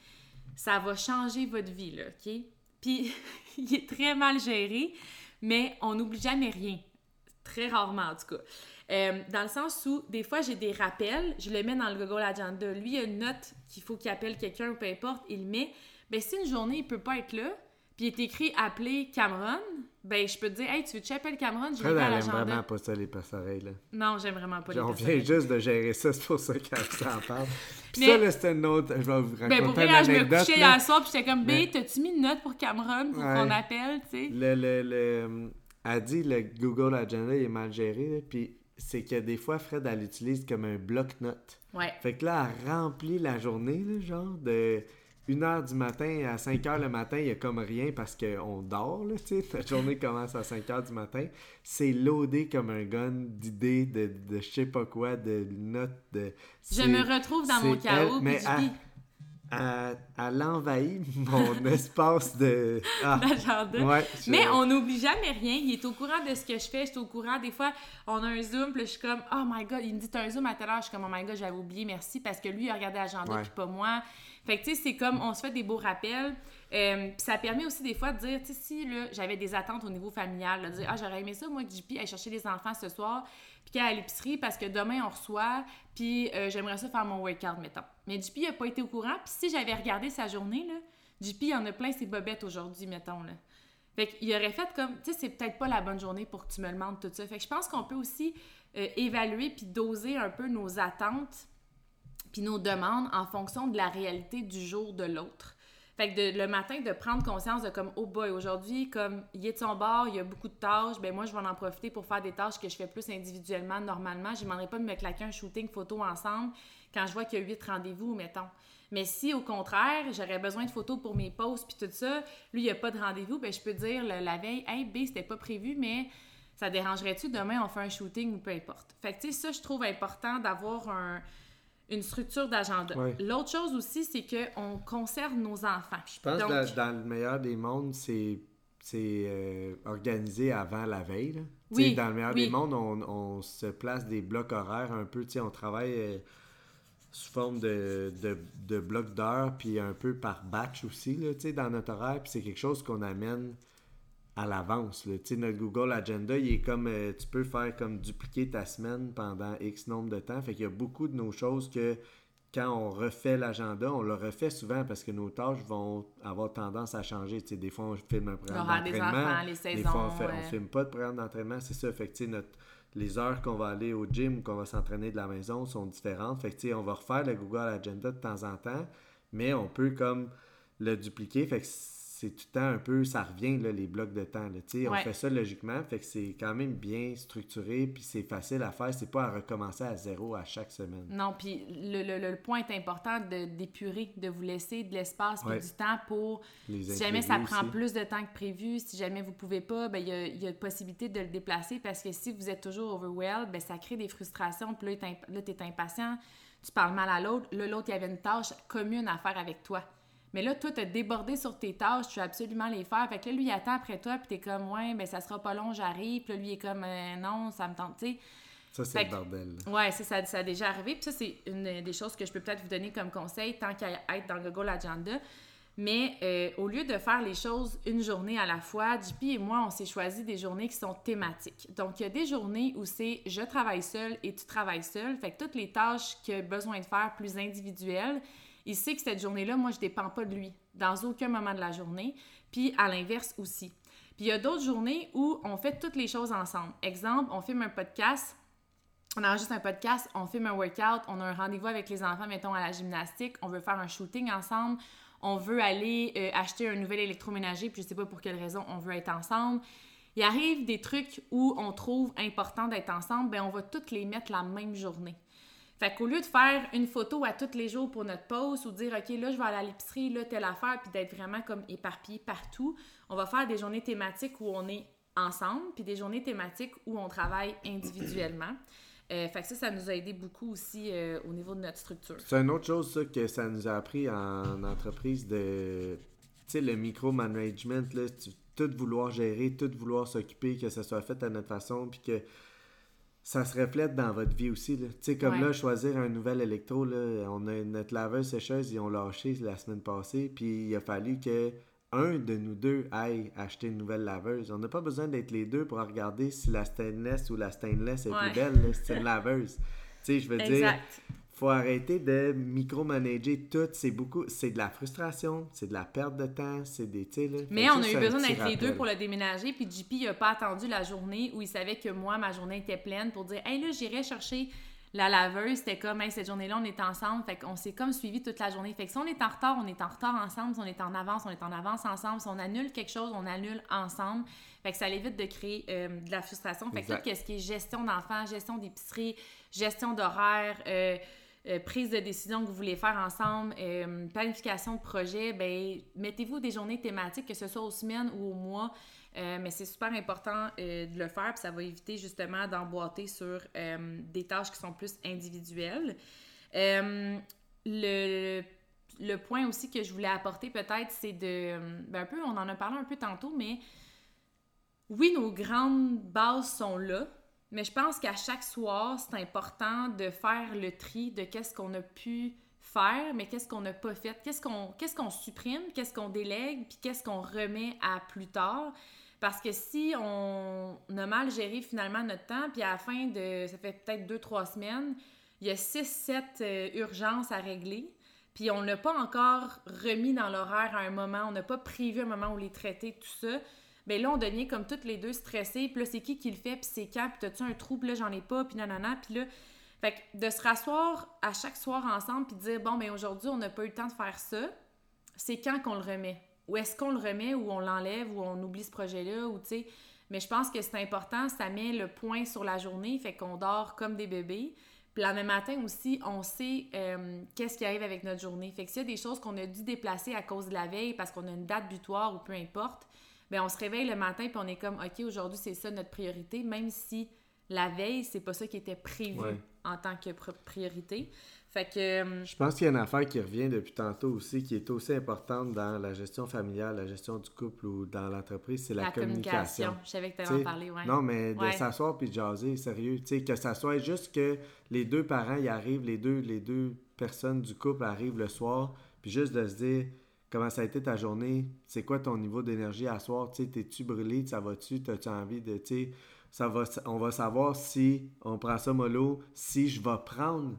ça va changer votre vie, là, OK? Puis, il est très mal géré, mais on n'oublie jamais rien. Très rarement, en tout cas. Euh, dans le sens où, des fois, j'ai des rappels, je le mets dans le Google Agenda. Lui, il y a une note qu'il faut qu'il appelle quelqu'un ou peu importe, il met. Ben, si une journée, il peut pas être là, puis il est écrit appeler Cameron, ben je peux te dire, hey, tu veux j'appelle Cameron? Je elle à l'agenda. vraiment pas ça, les passerelles. Là. Non, j'aime vraiment pas les On vient juste de gérer ça, c'est pour ça qu'elle s'en parle. Puis ça, là, c'était une autre. Je vais vous raconter Ben pour vrai, je me couchais hier soir, puis j'étais comme, Mais- B, t'as-tu mis une note pour Cameron pour qu'on appelle, tu sais? Le, le, le, elle dit le Google Agenda il est mal géré, puis c'est que des fois, Fred, elle l'utilise comme un bloc-notes. Ouais. Fait que là, elle remplit la journée, là, genre de 1h du matin à 5h le matin, il y a comme rien parce qu'on dort, là, tu sais. Notre journée commence à 5h du matin. C'est loadé comme un gun d'idées, de, de je sais pas quoi, de notes, de... Je me retrouve dans mon chaos, elle, mais puis elle, elle, elle envahit mon espace de... Ah, ouais, je- Mais on n'oublie jamais rien. Il est au courant de ce que je fais. Je suis au courant. Des fois, on a un Zoom, puis je suis comme, oh my god, il me dit, t'as un Zoom à telle heure. Je suis comme, oh my god, j'avais oublié, merci, parce que lui, il a regardé l'agenda, puis pas moi. Fait que, tu sais, c'est comme, on se fait des beaux rappels. Euh, puis ça permet aussi des fois de dire, tu sais, si là, j'avais des attentes au niveau familial, là, de dire, ah, j'aurais aimé ça, moi, que JP aille chercher les enfants ce soir, puis qu'elle à l'épicerie, parce que demain, on reçoit, puis euh, j'aimerais ça faire mon workout, mettons. Mais JP n'a pas été au courant, puis si j'avais regardé sa journée, là, JP, en a plein ses bobettes aujourd'hui, mettons, là. Fait qu'il aurait fait comme, tu sais, c'est peut-être pas la bonne journée pour que tu me demandes tout ça. Fait que je pense qu'on peut aussi euh, évaluer puis doser un peu nos attentes puis nos demandes en fonction de la réalité du jour de l'autre. Fait que le matin, de prendre conscience de comme, oh boy, aujourd'hui, comme, il est de son bord, il y a beaucoup de tâches, ben moi, je vais en profiter pour faire des tâches que je fais plus individuellement, normalement. Je ne demanderai pas de me claquer un shooting photo ensemble quand je vois qu'il y a huit rendez-vous, mettons. Mais si, au contraire, j'aurais besoin de photos pour mes posts puis tout ça, lui, il n'y a pas de rendez-vous, ben je peux dire le- la veille, hey, B, c'était pas prévu, mais ça dérangerait-tu? Demain, on fait un shooting ou peu importe. Fait que, tu sais, ça, je trouve important d'avoir un- une structure d'agenda. Ouais. L'autre chose aussi, c'est qu'on conserve nos enfants. Je pense Donc, que dans, dans le meilleur des mondes, c'est c'est euh, organisé avant la veille. là. Oui, dans le meilleur oui. des mondes, on, on se place des blocs horaires un peu. tu sais, On travaille euh, sous forme de, de, de blocs d'heures, puis un peu par batch aussi là, tu sais, dans notre horaire. Puis c'est quelque chose qu'on amène à l'avance. là. Tu sais, Notre Google Agenda, il est comme euh, tu peux faire comme dupliquer ta semaine pendant X nombre de temps. Fait qu'il y a beaucoup de nos choses que quand on refait l'agenda, on le refait souvent parce que nos tâches vont avoir tendance à changer. Des fois, on filme un programme des d'entraînement. Des fois, on fait, on ouais. filme pas de programme d'entraînement. C'est ça. Fait que, notre, les heures qu'on va aller au gym, qu'on va s'entraîner de la maison sont différentes. Fait que, on va refaire le Google Agenda de temps en temps, mais on peut comme le dupliquer. C'est tout le temps un peu, ça revient, là, les blocs de temps. là. Tu On fait ça logiquement. Fait que c'est quand même bien structuré, puis c'est facile à faire. C'est pas à recommencer à zéro à chaque semaine. Non, puis le, le- le point est important d'épurer, de vous laisser de l'espace Ouais. du temps pour Les si jamais ça prend aussi. plus de temps que prévu, si jamais vous pouvez pas, ben il y a, il y a possibilité de le déplacer parce que si vous êtes toujours overwhelmed, ben ça crée des frustrations, puis là, là, t'es impatient, tu parles mal à l'autre, là, l'autre, il y avait une tâche commune à faire avec toi. Mais là, toi, t'as débordé sur tes tâches, tu veux absolument les faire. Fait que là, lui, il attend après toi, puis t'es comme, ouais, ben ça sera pas long, j'arrive. Puis là, lui, il est comme, Euh, non, ça me tente, tu sais. Ça, c'est le bordel. Ouais, ça, ça, ça a déjà arrivé. Puis ça, c'est une des choses que je peux peut-être vous donner comme conseil, tant qu'à être dans le Google Agenda. Mais euh, au lieu de faire les choses une journée à la fois, JP et moi, on s'est choisi des journées qui sont thématiques. Donc, il y a des journées où c'est je travaille seul et tu travailles seul. Fait que toutes les tâches qu'il a besoin de faire plus individuelles, il sait que cette journée-là, moi, je dépends pas de lui dans aucun moment de la journée. Puis à l'inverse aussi. Puis il y a d'autres journées où on fait toutes les choses ensemble. Exemple, on filme un podcast, on enregistre un podcast, on filme un workout, on a un rendez-vous avec les enfants, mettons, à la gymnastique, on veut faire un shooting ensemble, on veut aller euh, acheter un nouvel électroménager, puis je sais pas pour quelle raison on veut être ensemble. Il arrive des trucs où on trouve important d'être ensemble, ben on va toutes les mettre la même journée. Fait qu'au lieu de faire une photo à tous les jours pour notre post ou dire OK, là, je vais aller à l'épicerie, là, telle affaire, puis d'être vraiment comme éparpillé partout, on va faire des journées thématiques où on est ensemble, puis des journées thématiques où on travaille individuellement. Euh, fait que ça, ça nous a aidé beaucoup aussi euh, au niveau de notre structure. C'est une autre chose, ça, que ça nous a appris en entreprise de. Tu sais, le micromanagement, là, tout vouloir gérer, tout vouloir s'occuper, que ça soit fait à notre façon, puis que. Ça se reflète dans votre vie aussi. Tu sais, comme Ouais. là, choisir un nouvel électro, là, on a notre laveuse sécheuse, ils ont lâché la semaine passée, puis il a fallu que un de nous deux aille acheter une nouvelle laveuse. On n'a pas besoin d'être les deux pour regarder si la stainless ou la stainless est Ouais. plus belle, c'est une laveuse. Tu sais, je veux dire, Exact. Faut arrêter de micromanager tout. C'est beaucoup, c'est de la frustration, c'est de la perte de temps, c'est des, tu sais, là. Mais on a eu besoin d'être les deux pour le déménager, puis JP il a pas attendu la journée où il savait que moi, ma journée était pleine pour dire Hey là, j'irai chercher la laveuse. C'était comme Hey, cette journée-là, on est ensemble. Fait qu'on s'est comme suivi toute la journée. Fait que si on est en retard, on est en retard ensemble. Si on est en avance, on est en avance ensemble. Si on annule quelque chose, on annule ensemble. Fait que ça évite de créer euh, de la frustration. Fait que Exact. tout ce qui est gestion d'enfants, gestion d'épicerie, gestion d'horaire, euh, euh, prise de décision que vous voulez faire ensemble, euh, planification de projet, ben mettez-vous des journées thématiques, que ce soit aux semaines ou aux mois. Euh, mais c'est super important de le faire, puis ça va éviter justement d'emboîter sur des tâches qui sont plus individuelles. Euh, le, le point aussi que je voulais apporter peut-être, c'est de... Ben un peu, on en a parlé un peu tantôt, mais oui, nos grandes bases sont là, mais je pense qu'à chaque soir, c'est important de faire le tri de qu'est-ce qu'on a pu faire, mais qu'est-ce qu'on n'a pas fait, qu'est-ce qu'on supprime, qu'est-ce qu'on délègue, puis qu'est-ce qu'on remet à plus tard. Parce que si on a mal géré finalement notre temps, puis à la fin de, ça fait peut-être deux, trois semaines, il y a six, sept euh, urgences à régler, puis on l'a pas encore remis dans l'horaire à un moment, on n'a pas prévu un moment où les traiter, tout ça, ben là, on devient comme toutes les deux stressés, puis là, c'est qui qui le fait, puis c'est quand, puis t'as-tu un trou, puis là, j'en ai pas, puis nanana, puis là... Fait que de se rasseoir à chaque soir ensemble, puis dire, bon, ben aujourd'hui, on n'a pas eu le temps de faire ça, c'est quand qu'on le remet? Ou est-ce qu'on le remet, ou on l'enlève, ou on oublie ce projet-là, ou tu sais... Mais je pense que c'est important, ça met le point sur la journée, fait qu'on dort comme des bébés. Puis le matin aussi, on sait euh, qu'est-ce qui arrive avec notre journée. Fait que s'il y a des choses qu'on a dû déplacer à cause de la veille parce qu'on a une date butoir ou peu importe, ben on se réveille le matin puis on est comme OK, aujourd'hui c'est ça notre priorité, même si la veille, c'est pas ça qui était prévu Ouais. en tant que pr- priorité. Fait que euh, Je pense qu'il y a une affaire qui revient depuis tantôt aussi, qui est aussi importante dans la gestion familiale, la gestion du couple ou dans l'entreprise, c'est la, la, communication. communication. Je savais que tu allais en parler, ouais. Non, mais de Ouais. s'asseoir puis de jaser, sérieux. Tu sais, que ça soit juste que les deux parents y arrivent, les deux, les deux personnes du couple arrivent le soir, puis juste de se dire comment ça a été ta journée, c'est quoi ton niveau d'énergie à soir, tu t'es-tu brûlé, ça va-tu, t'as-tu envie de, tu ça va, on va savoir si on prend ça mollo, si je vais prendre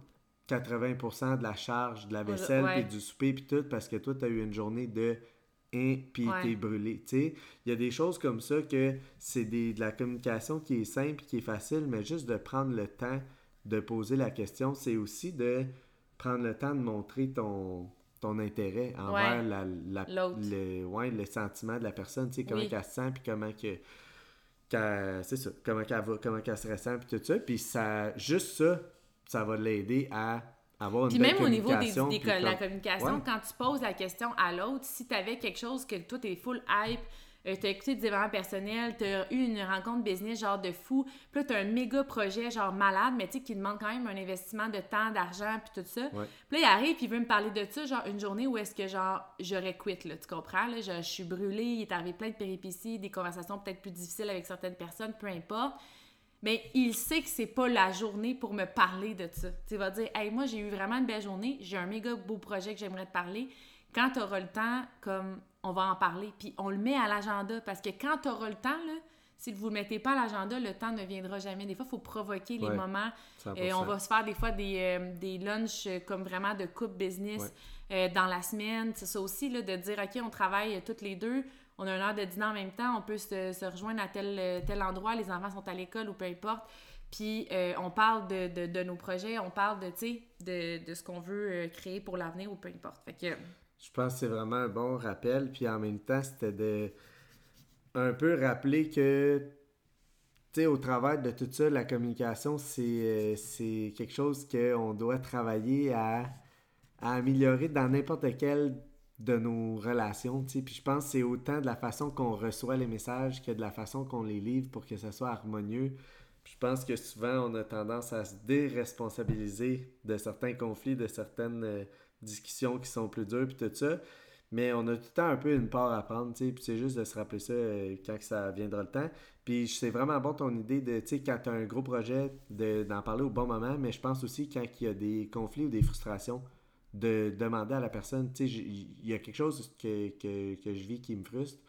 80% de la charge de la vaisselle, Ouais. puis du souper, puis tout, parce que toi, t'as eu une journée de hein, puis Ouais. t'es brûlé. Tu il y a des choses comme ça que c'est des- de la communication qui est simple, qui est facile, mais juste de prendre le temps de poser la question, c'est aussi de prendre le temps de montrer ton, ton intérêt envers Ouais. la, le, ouais, le sentiment de la personne, tu sais, comment Oui. qu'elle se sent, puis comment que c'est ça, comment qu'elle va, comment qu'elle se ressent, puis tout ça, puis ça, juste ça, ça va l'aider à avoir une Puis même au niveau des, des la communication, Ouais. quand tu poses la question à l'autre, si tu avais quelque chose que toi, t'es full hype, euh, t'as écouté des événements personnels, t'as eu une rencontre business genre de fou, puis là, t'as un méga projet genre malade, mais tu sais, qui demande quand même un investissement de temps, d'argent, puis tout ça. Ouais. Puis là, il arrive, puis il veut me parler de ça, genre une journée où est-ce que genre j'aurais quitté, là, tu comprends? Là, je, je suis brûlée, il est arrivé plein de péripéties, des conversations peut-être plus difficiles avec certaines personnes, peu importe. Mais il sait que c'est pas la journée pour me parler de ça. Tu sais, il va dire Hey, moi, j'ai eu vraiment une belle journée, j'ai un méga beau projet que j'aimerais te parler. Quand tu auras le temps, comme on va en parler. Puis on le met à l'agenda parce que quand tu auras le temps, là, si vous ne le mettez pas à l'agenda, le temps ne viendra jamais. Des fois, il faut provoquer les Ouais, moments. 100%. Euh, on va se faire des fois des, euh, des lunchs euh, comme vraiment de couple business euh, dans la semaine. C'est ça aussi, là, de dire, OK, on travaille toutes les deux, on a une heure de dîner en même temps, on peut se, se rejoindre à tel, tel endroit, les enfants sont à l'école ou peu importe. Puis on parle de, de- de nos projets, on parle de, de, de ce qu'on veut créer pour l'avenir ou peu importe. Fait que, Je pense que c'est vraiment un bon rappel. Puis en même temps, c'était de un peu rappeler que, tu sais, au travers de tout ça, la communication, c'est euh, c'est quelque chose qu'on doit travailler à, améliorer dans n'importe quelle de nos relations, tu sais. Puis je pense que c'est autant de la façon qu'on reçoit les messages que de la façon qu'on les livre pour que ça soit harmonieux. Puis je pense que souvent, on a tendance à se déresponsabiliser de certains conflits, de certaines euh, discussions qui sont plus dures, puis tout ça. Mais on a tout le temps un peu une part à prendre, tu sais, puis c'est juste de se rappeler ça euh, quand ça viendra le temps. Puis c'est vraiment bon ton idée de, tu sais, quand tu as un gros projet, d'en parler au bon moment, mais je pense aussi quand il y a des conflits ou des frustrations, de demander à la personne, tu sais, il y a quelque chose que, que, que, je vis qui me frustre,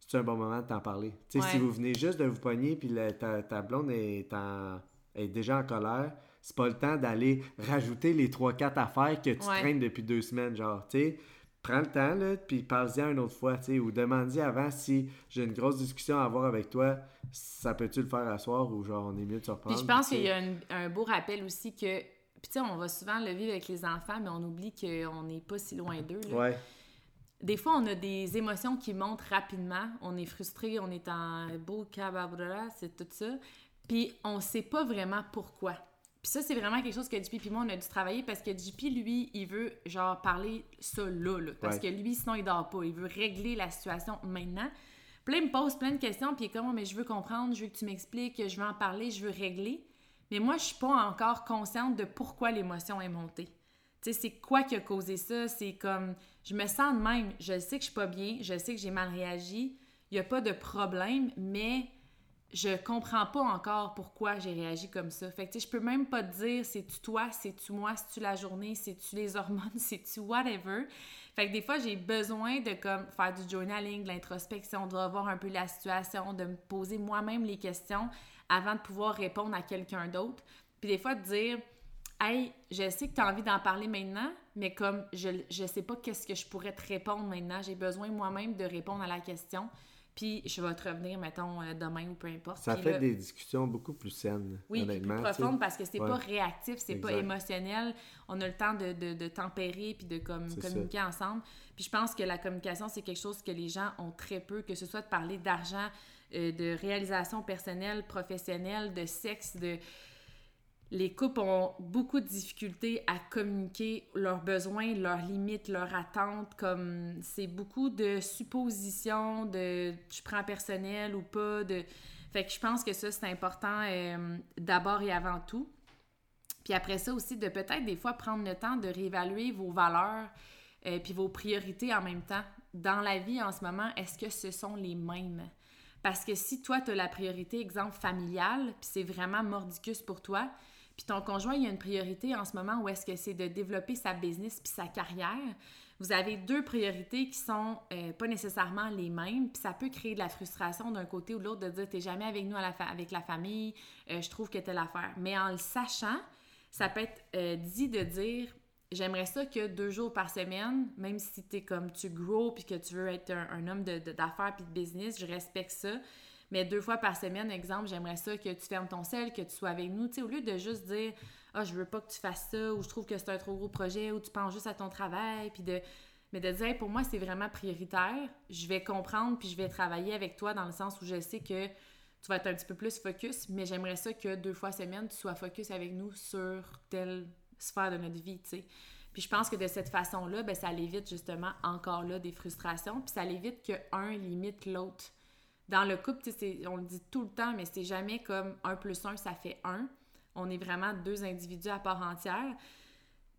c'est un bon moment de t'en parler. Tu sais, si vous venez juste de vous pogner, puis ta, ta, blonde est, en, est déjà en colère, c'est pas le temps d'aller rajouter les 3-4 affaires que tu traînes depuis deux semaines, genre, tu sais prends le temps, là, puis parle-y une autre fois, tu sais, ou demande-y avant si j'ai une grosse discussion à avoir avec toi, ça peut-tu le faire à soir ou genre on est mieux de se reprendre. Puis je pense qu'il y a un, beau rappel aussi que, puis tu sais, on va souvent le vivre avec les enfants, mais on oublie qu'on n'est pas si loin d'eux. Ouais. Des fois, on a des émotions qui montent rapidement. On est frustré, on est en beau cababra, c'est tout ça. Puis on sait pas vraiment pourquoi. Puis ça, c'est vraiment quelque chose que JP et moi, on a dû travailler parce que JP, lui, il veut, genre, parler ça là, là parce que lui, sinon, il dort pas. Il veut régler la situation maintenant. Puis là, il me pose plein de questions, puis il est comme, oh, mais je veux comprendre, je veux que tu m'expliques, je veux en parler, je veux régler. Mais moi, je suis pas encore consciente de pourquoi l'émotion est montée. Tu sais, c'est quoi qui a causé ça? C'est comme, je me sens de même. Je sais que je suis pas bien, je sais que j'ai mal réagi. Il y a pas de problème, mais je comprends pas encore pourquoi j'ai réagi comme ça. Fait que, je peux même pas te dire c'est-tu toi, c'est-tu moi, c'est-tu la journée, c'est-tu les hormones, c'est-tu whatever. Fait que des fois, j'ai besoin de comme faire du journaling, de l'introspection, de revoir un peu la situation, de me poser moi-même les questions avant de pouvoir répondre à quelqu'un d'autre. Puis des fois, de dire Hey, je sais que tu as envie d'en parler maintenant, mais comme je, je sais pas qu'est-ce que je pourrais te répondre maintenant, j'ai besoin moi-même de répondre à la question. Puis je vais te revenir, mettons, euh, demain ou peu importe. Ça fait des discussions beaucoup plus saines. Oui, plus profondes parce que c'est pas réactif, c'est pas émotionnel. On a le temps de, de, de tempérer puis de comme, communiquer ensemble. Puis je pense que la communication, c'est quelque chose que les gens ont très peu, que ce soit de parler d'argent, euh, de réalisation personnelle, professionnelle, de sexe, de les couples ont beaucoup de difficultés à communiquer leurs besoins, leurs limites, leurs attentes. Comme c'est beaucoup de suppositions, de je prends personnel ou pas. De... Fait que je pense que ça, c'est important euh, d'abord et avant tout. Puis après ça aussi, de peut-être des fois prendre le temps de réévaluer vos valeurs et euh, puis vos priorités en même temps. Dans la vie en ce moment, est-ce que ce sont les mêmes? Parce que si toi, tu as la priorité, exemple, familiale, puis c'est vraiment mordicus pour toi, puis ton conjoint, il y a une priorité en ce moment où est-ce que c'est de développer sa business puis sa carrière. Vous avez deux priorités qui sont euh, pas nécessairement les mêmes, puis ça peut créer de la frustration d'un côté ou de l'autre de dire t'es jamais avec nous avec la famille, euh, je trouve que t'es l'affaire. Mais en le sachant, ça peut être euh, dit de dire j'aimerais ça que deux jours par semaine, même si tu es comme tu grow puis que tu veux être un, homme d'affaires puis de business, je respecte ça. Mais deux fois par semaine, exemple, j'aimerais ça que tu fermes ton sel, que tu sois avec nous. Tu au lieu de juste dire Ah, je veux pas que tu fasses ça, ou je trouve que c'est un trop gros projet, ou tu penses juste à ton travail, puis de. Mais de dire, pour moi, c'est vraiment prioritaire. Je vais comprendre, puis je vais travailler avec toi dans le sens où je sais que tu vas être un petit peu plus focus, mais j'aimerais ça que deux fois semaine, tu sois focus avec nous sur telle sphère de notre vie, tu sais. Puis je pense que de cette façon-là, ben, ça évite justement encore là des frustrations, puis ça évite que un limite l'autre. Dans le couple, on le dit tout le temps, mais c'est jamais comme un plus un, ça fait un. On est vraiment deux individus à part entière.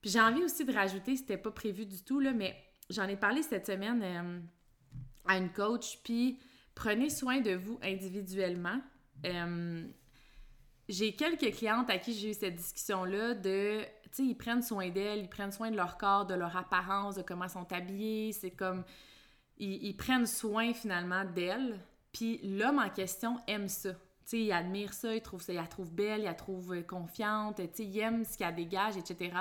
Puis j'ai envie aussi de rajouter, c'était pas prévu du tout, là, mais j'en ai parlé cette semaine euh, à une coach, puis prenez soin de vous individuellement. Euh, j'ai quelques clientes à qui j'ai eu cette discussion-là de, ils prennent soin d'elles, ils prennent soin de leur corps, de leur apparence, de comment elles sont habillées, c'est comme, ils, ils prennent soin finalement d'elles, puis l'homme en question aime ça. sais, il admire ça, il trouve ça, il la trouve belle, il la trouve euh, confiante, il aime ce qu'elle dégage, etc.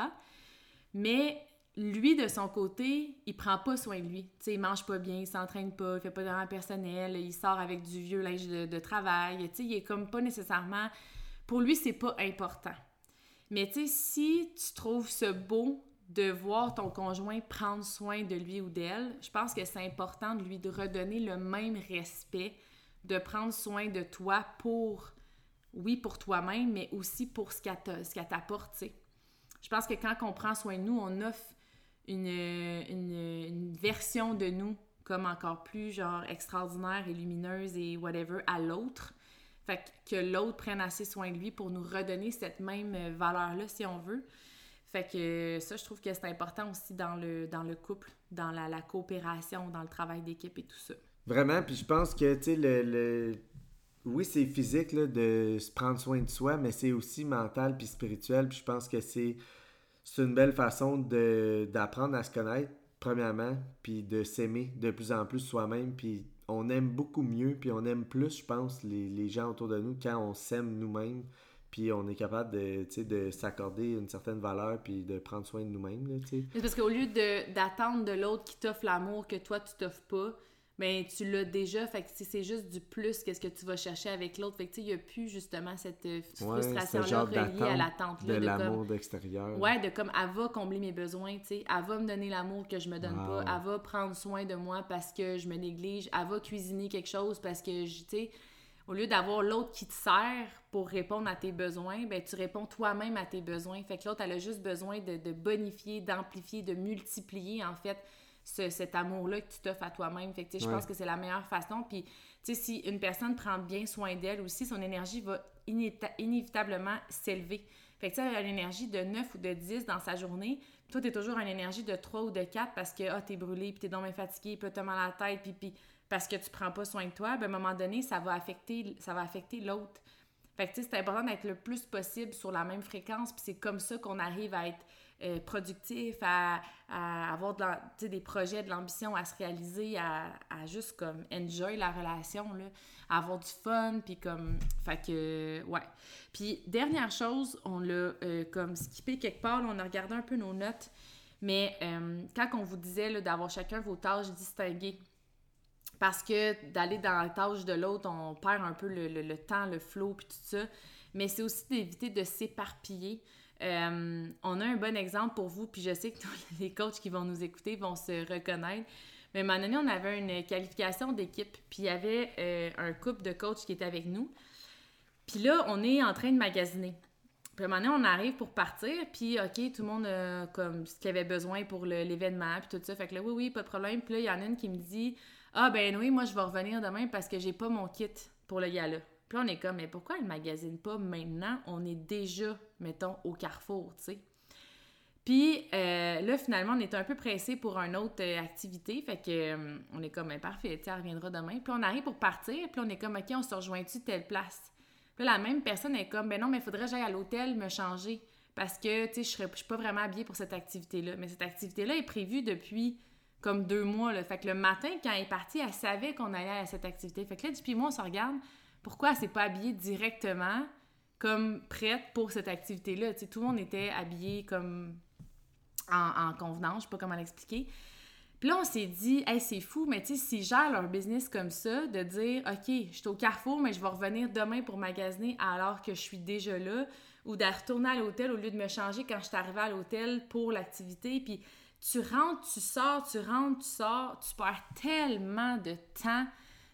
Mais lui, de son côté, il prend pas soin de lui. sais, il mange pas bien, il s'entraîne pas, il fait pas de personnel, il sort avec du vieux linge de, travail. sais, il est comme pas nécessairement... Pour lui, c'est pas important. Mais tu si tu trouves ce beau de voir ton conjoint prendre soin de lui ou d'elle, je pense que c'est important de lui de redonner le même respect, de prendre soin de toi pour, oui, pour toi-même, mais aussi pour ce qu'elle t'apporte, Je pense que quand on prend soin de nous, on offre une, une, version de nous comme encore plus, genre, extraordinaire et lumineuse et whatever à l'autre. Fait que l'autre prenne assez soin de lui pour nous redonner cette même valeur-là, si on veut. Fait que ça, je trouve que c'est important aussi dans le, dans le couple, dans la, coopération, dans le travail d'équipe et tout ça. Vraiment, puis je pense que, tu sais, le, le, Oui, c'est physique, là, de se prendre soin de soi, mais c'est aussi mental puis spirituel, puis je pense que c'est une belle façon d'apprendre à se connaître, premièrement, puis de s'aimer de plus en plus soi-même, puis on aime beaucoup mieux, puis on aime plus, je pense, les, les gens autour de nous quand on s'aime nous-mêmes, puis on est capable de, de s'accorder une certaine valeur, puis de prendre soin de nous-mêmes. C'est parce qu'au lieu de, d'attendre de l'autre qui t'offre l'amour que toi, tu t'offres pas, ben tu l'as déjà, fait que c'est juste du plus qu'est-ce que tu vas chercher avec l'autre. Fait que il n'y a plus justement cette euh, frustration-là reliée à l'attente-là. de de comme- l'amour d'extérieur. Ouais, de comme elle va combler mes besoins, tu sais. Elle va me donner l'amour que je me donne Wow. pas. Elle va prendre soin de moi parce que je me néglige. Elle va cuisiner quelque chose parce que, je- tu sais, au lieu d'avoir l'autre qui te sert pour répondre à tes besoins, ben tu réponds toi-même à tes besoins. Fait que l'autre, elle a juste besoin de, de bonifier, d'amplifier, de multiplier, en fait, ce- cet amour-là que tu t'offres à toi-même. Fait que, je Ouais. pense que c'est la meilleure façon. Puis, tu sais, si une personne prend bien soin d'elle aussi, son énergie va inévita- inévitablement s'élever. Fait que tu elle a une énergie de 9 ou de 10 dans sa journée. Toi, t'es toujours une énergie de 3 ou de 4 parce que ah, t'es brûlé, puis t'es donc bien fatigué, puis t'as mal à la tête, puis, puis parce que tu prends pas soin de toi, ben, à un moment donné, ça va affecter, ça va affecter l'autre. Fait que c'est important d'être le plus possible sur la même fréquence, puis c'est comme ça qu'on arrive à être euh, productif, à, avoir des projets, de l'ambition, à se réaliser, à, juste comme enjoy la relation, là, à avoir du fun, puis comme... Fait que, ouais. Puis, dernière chose, on l'a euh, comme skippé quelque part, on a regardé un peu nos notes, mais euh, quand on vous disait d'avoir chacun vos tâches distinguées, parce que d'aller dans la tâche de l'autre, on perd un peu le, le- temps, le flow, puis tout ça. Mais c'est aussi d'éviter de s'éparpiller. Euh, on a un bon exemple pour vous, puis je sais que tous les coachs qui vont nous écouter vont se reconnaître. Mais à un moment donné, on avait une qualification d'équipe, puis il y avait euh, un couple de coachs qui était avec nous. Puis là, on est en train de magasiner. Puis à un moment donné, on arrive pour partir, puis OK, tout le monde a comme ce qu'il avait besoin pour l'événement, puis tout ça. Fait que là, oui, oui, pas de problème. Puis là, il y en a une qui me dit Ah, ben oui, moi, je vais revenir demain parce que j'ai pas mon kit pour le gala. Puis là, on est comme Mais pourquoi elle magasine pas maintenant? On est déjà, mettons, au carrefour, tu sais. Puis euh, là, finalement, on était un peu pressé pour une autre euh, activité. Fait que euh, on est comme, ben, parfait, tu elle reviendra demain. Puis on arrive pour partir. Puis on est comme, OK, on se rejoint-tu telle place? Là, la même personne est comme, ben non, mais il faudrait que j'aille à l'hôtel me changer. Parce que, tu sais, je serais- je suis pas vraiment habillée pour cette activité-là. Mais cette activité-là est prévue depuis comme deux mois. Là. Fait que le matin, quand elle est partie, elle savait qu'on allait à cette activité. Fait que là, depuis moi, on se regarde. Pourquoi elle s'est pas habillée directement comme prête pour cette activité-là? Tu sais, tout le monde était habillé comme en, en convenance, je sais pas comment l'expliquer. Puis là, on s'est dit, hey, c'est fou, mais tu sais, s'ils gèrent leur business comme ça, de dire, OK, je suis au carrefour, mais je vais revenir demain pour magasiner alors que je suis déjà là, ou de retourner à l'hôtel au lieu de me changer quand je suis arrivée à l'hôtel pour l'activité. Puis tu rentres, tu sors, tu rentres, tu sors, tu perds tellement de temps,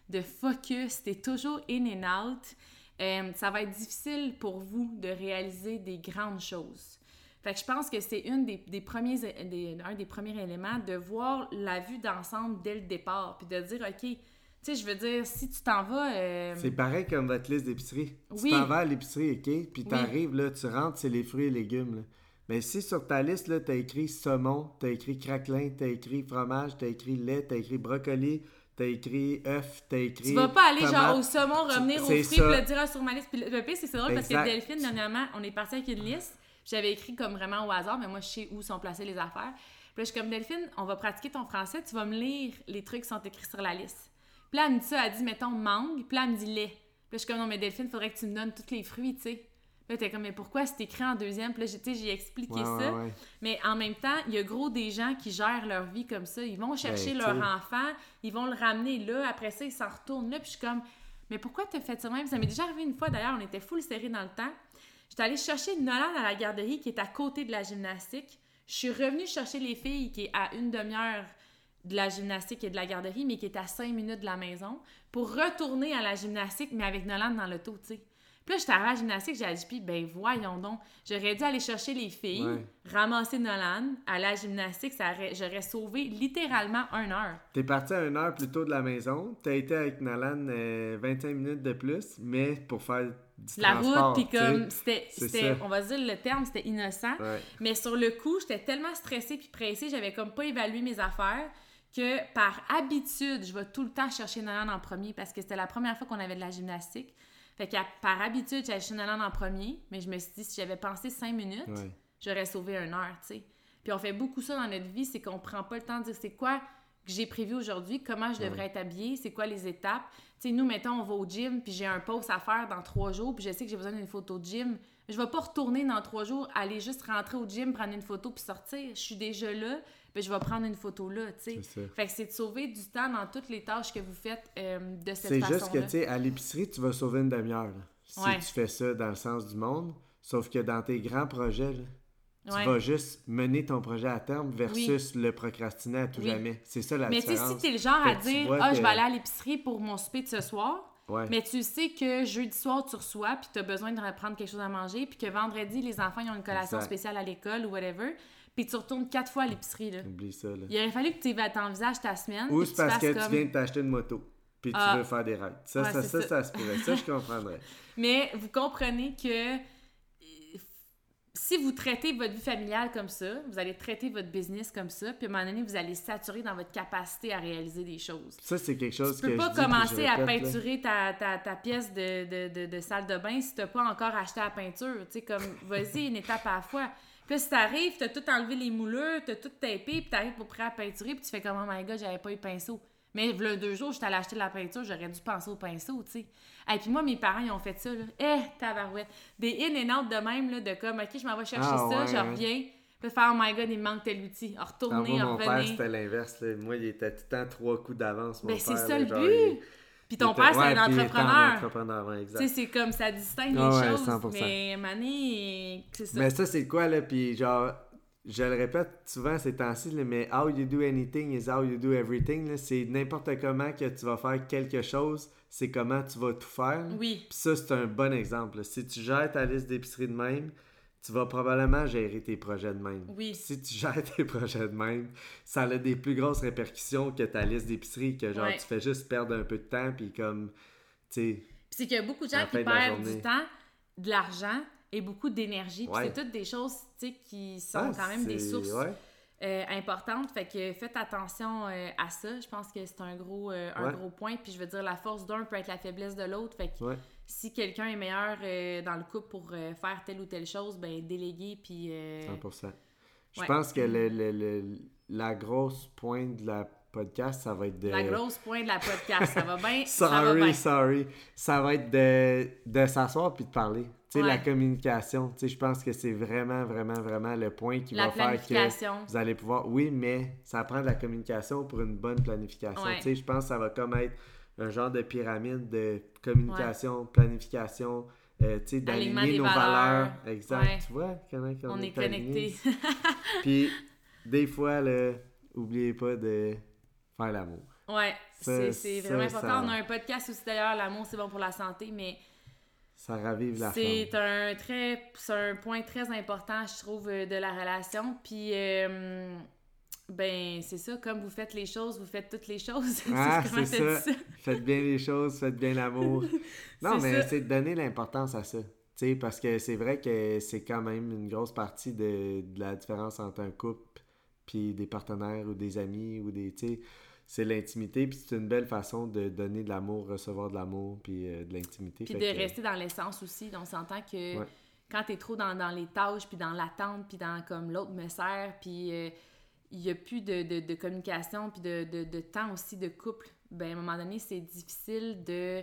de focus, t'es toujours in and out. Euh, ça va être difficile pour vous de réaliser des grandes choses. Fait que je pense que c'est une des, des premiers, des- un des premiers éléments de voir la vue d'ensemble dès le départ, puis de dire, OK, tu sais, je veux dire, si tu t'en vas... euh, C'est pareil comme votre liste d'épicerie. Oui. Tu t'en vas à l'épicerie, OK? Puis t'arrives, là, tu rentres, c'est les fruits et légumes. Là. Mais si sur ta liste, là, t'as écrit saumon, t'as écrit craquelin, t'as écrit fromage, t'as écrit lait, t'as écrit brocoli, t'as écrit œuf, t'as écrit. Tu vas pas aller genre au saumon, revenir aux fruits, puis le dire sur ma liste. Puis le pire, c'est drôle parce que Delphine, dernièrement, on est parti avec une liste. J'avais écrit comme vraiment au hasard, mais moi, je sais où sont placées les affaires. Puis là, je suis comme Delphine, on va pratiquer ton français, tu vas me lire les trucs qui sont écrits sur la liste. Puis là, elle me dit ça, elle dit, mettons, mangue, puis là, elle me dit lait. Puis là, je suis comme, non, mais Delphine, faudrait que tu me donnes tous les fruits, tu sais. Puis là, t'es comme, mais pourquoi c'est écrit en deuxième? Puis là, j'ai- expliqué Ouais, ça. ouais, ouais. Mais en même temps, il y a gros des gens qui gèrent leur vie comme ça. Ils vont chercher Ben, leur enfant, ils vont le ramener là, après ça, ils s'en retournent là. Puis je suis comme, mais pourquoi t'as fait ça même? Ça m'est déjà arrivé une fois, d'ailleurs, on était full serré dans le temps. J'étais allée chercher Nolan à la garderie qui est à côté de la gymnastique. Je suis revenue chercher les filles qui est à une demi-heure de la gymnastique et de la garderie, mais qui est à cinq minutes de la maison, pour retourner à la gymnastique, mais avec Nolan dans l'auto, tu sais. Puis là, j'étais arrivée à la gymnastique, j'ai dit, ben voyons donc, j'aurais dû aller chercher les filles, Ouais. ramasser Nolan, à la gymnastique, ça aurait- j'aurais sauvé littéralement une heure. T'es parti à une heure plus tôt de la maison. T'as été avec Nalan euh, 25 minutes de plus, mais pour faire du la route, puis comme, c'était, on va dire le terme, c'était innocent. Ouais. Mais sur le coup, j'étais tellement stressée puis pressée, j'avais comme pas évalué mes affaires que par habitude, je vais tout le temps chercher Nolan en premier parce que c'était la première fois qu'on avait de la gymnastique. Fait que par habitude, j'allais chercher Nolan en premier, mais je me suis dit, si j'avais pensé cinq minutes, Ouais. j'aurais sauvé une heure, tu sais. Puis on fait beaucoup ça dans notre vie, c'est qu'on prend pas le temps de dire c'est quoi que j'ai prévu aujourd'hui, comment je devrais être habillée, c'est quoi les étapes. Tu sais, nous, mettons, on va au gym, puis j'ai un post à faire dans trois jours, puis je sais que j'ai besoin d'une photo de gym. Je vais pas retourner dans trois jours, aller juste rentrer au gym, prendre une photo, puis sortir. Je suis déjà là, puis je vais prendre une photo là, tu sais. C'est ça. Fait que c'est de sauver du temps dans toutes les tâches que vous faites euh, de cette C'est façon-là. juste que, tu sais, à l'épicerie, tu vas sauver une demi-heure. Si Ouais. tu fais ça dans le sens du monde. Sauf que dans tes grands projets, là, tu vas juste mener ton projet à terme versus le procrastiner à tout Oui. jamais. C'est ça la Mais tu différence. si t'es le genre à Fait tu dire Ah, que- je vais aller à l'épicerie pour mon souper de ce soir, Ouais. mais tu sais que jeudi soir, tu reçois, puis tu as besoin de reprendre quelque chose à manger, puis que vendredi, les enfants ils ont une collation Exact. spéciale à l'école ou whatever, puis tu retournes quatre fois à l'épicerie. là. Oublie ça, là. Il aurait fallu que tu t'envisages ta semaine. Ou c'est tu parce que comme- tu viens de t'acheter une moto. Puis tu Ah. veux faire des rides. Ça, Ouais, ça, ça, ça. ça, se pourrait. Ça, je comprendrais. Mais vous comprenez que si vous traitez votre vie familiale comme ça, vous allez traiter votre business comme ça, puis à un moment donné, vous allez saturer dans votre capacité à réaliser des choses. Ça, c'est quelque chose Tu que peux je pas je commencer à répète, peinturer ta, ta, ta pièce de, de, de, de salle de bain si t'as pas encore acheté la peinture. Tu sais, comme, vas-y, une étape à la fois. Puis là, si t'arrives, t'as tout enlevé les moulures, t'as tout tapé, puis t'arrives pour prêt à peinturer, puis tu fais comme, oh my god, j'avais pas eu pinceau. Mais le deux jours, j'étais allée acheter de la peinture, j'aurais dû penser au pinceau, tu sais. Et puis moi, mes parents, ils ont fait ça, là. Eh, tabarouette. Des in and out de même, là, de comme, OK, je m'en vais chercher Ah, ça, ouais, je reviens. Puis faire, oh my god, il me manque tel outil. Ah, Retourner, moi, mon père, revenir. c'était l'inverse. Moi, il était tout le temps trois coups d'avance. Ben, c'est ça le but. il- Puis ton était- père, c'est ouais, un entrepreneur. entrepreneur, ouais, exact. Tu sais, c'est comme ça distingue les Ah ouais, choses. 100%. Mais Mané, c'est ça. Mais ça, c'est quoi, là? Puis genre, je le répète souvent ces temps-ci, mais how you do anything is how you do everything. C'est n'importe comment que tu vas faire quelque chose, c'est comment tu vas tout faire. Oui. Puis ça, c'est un bon exemple. là. Si tu gères ta liste d'épicerie de même, tu vas probablement gérer tes projets de même. Oui. Si tu gères tes projets de même, ça a des plus grosses répercussions que ta liste d'épicerie, que genre Ouais. tu fais juste perdre un peu de temps, puis comme, tu sais, c'est qu'il y a beaucoup de gens qui perdent du temps, de l'argent et beaucoup d'énergie. Puis c'est toutes des choses, qui sont ah, quand même des sources ouais. euh, importantes. Fait que faites attention euh, à ça. Je pense que c'est un gros, euh, un Ouais. gros point. Puis je veux dire, la force d'un peut être la faiblesse de l'autre. Fait que Ouais. si quelqu'un est meilleur dans le couple pour faire telle ou telle chose, ben déléguer puis... euh, 100%. Je pense que le, le- le- la grosse pointe de la podcast, ça va être de... La grosse pointe de la podcast, ça va bien, ça va bien. Sorry, sorry. Ça va être de, de s'asseoir puis de parler. Tu sais, Ouais. la communication. Je pense que c'est vraiment, vraiment, vraiment le point qui La va faire que vous allez pouvoir... Oui, mais ça prend de la communication pour une bonne planification. Ouais. Je pense que ça va comme être un genre de pyramide de communication, planification, euh, d'aligner nos valeurs. valeurs. Exact. Tu vois comment On est connectés. Puis, des fois, là, oubliez pas de faire l'amour. ouais, c'est ça, vraiment important. ça- On a un podcast aussi d'ailleurs, l'amour c'est bon pour la santé, mais Ça ravive la c'est un très c'est un point très important, je trouve, euh, de la relation. Puis euh, ben c'est ça, comme vous faites les choses, vous faites toutes les choses. Ah, c'est ça. Faites bien les choses, faites bien l'amour. non, mais c'est de donner l'importance à ça. Tu sais, parce que c'est vrai que c'est quand même une grosse partie de, de la différence entre un couple puis des partenaires ou des amis ou des... Tu sais, c'est l'intimité, puis c'est une belle façon de donner de l'amour, recevoir de l'amour, puis euh, de l'intimité. Puis de que- rester dans l'essence aussi. Donc, on s'entend que Ouais. quand t'es trop dans, dans les tâches, puis dans l'attente, puis dans comme l'autre me sert, puis euh, il y a plus de, de, de communication, puis de, de, de temps aussi de couple, ben à un moment donné, c'est difficile de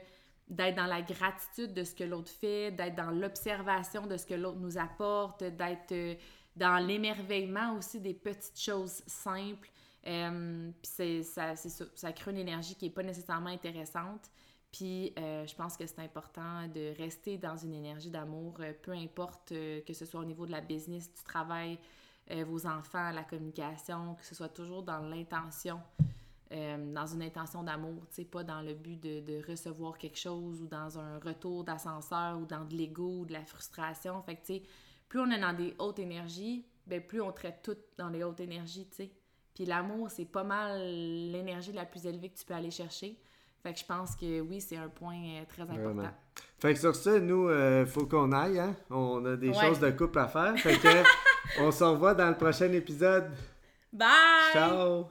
d'être dans la gratitude de ce que l'autre fait, d'être dans l'observation de ce que l'autre nous apporte, d'être euh, dans l'émerveillement aussi des petites choses simples. Euh, ça, crée une énergie qui n'est pas nécessairement intéressante. Puis euh, je pense que c'est important de rester dans une énergie d'amour, euh, peu importe que ce soit au niveau de la business, du travail, vos enfants, la communication, que ce soit toujours dans l'intention, dans une intention d'amour, tu sais, pas dans le but de, recevoir quelque chose ou dans un retour d'ascenseur ou dans de l'ego ou de la frustration. Fait que, tu sais, plus on est dans des hautes énergies, ben plus on traite tout dans les hautes énergies, tu sais. Puis l'amour, c'est pas mal l'énergie la plus élevée que tu peux aller chercher. Fait que je pense que oui, c'est un point euh, très important. Vraiment. Fait que sur ça, nous, euh, faut qu'on aille, hein? On a des Ouais. choses de couple à faire. Fait que on se revoit dans le prochain épisode. Bye! Ciao!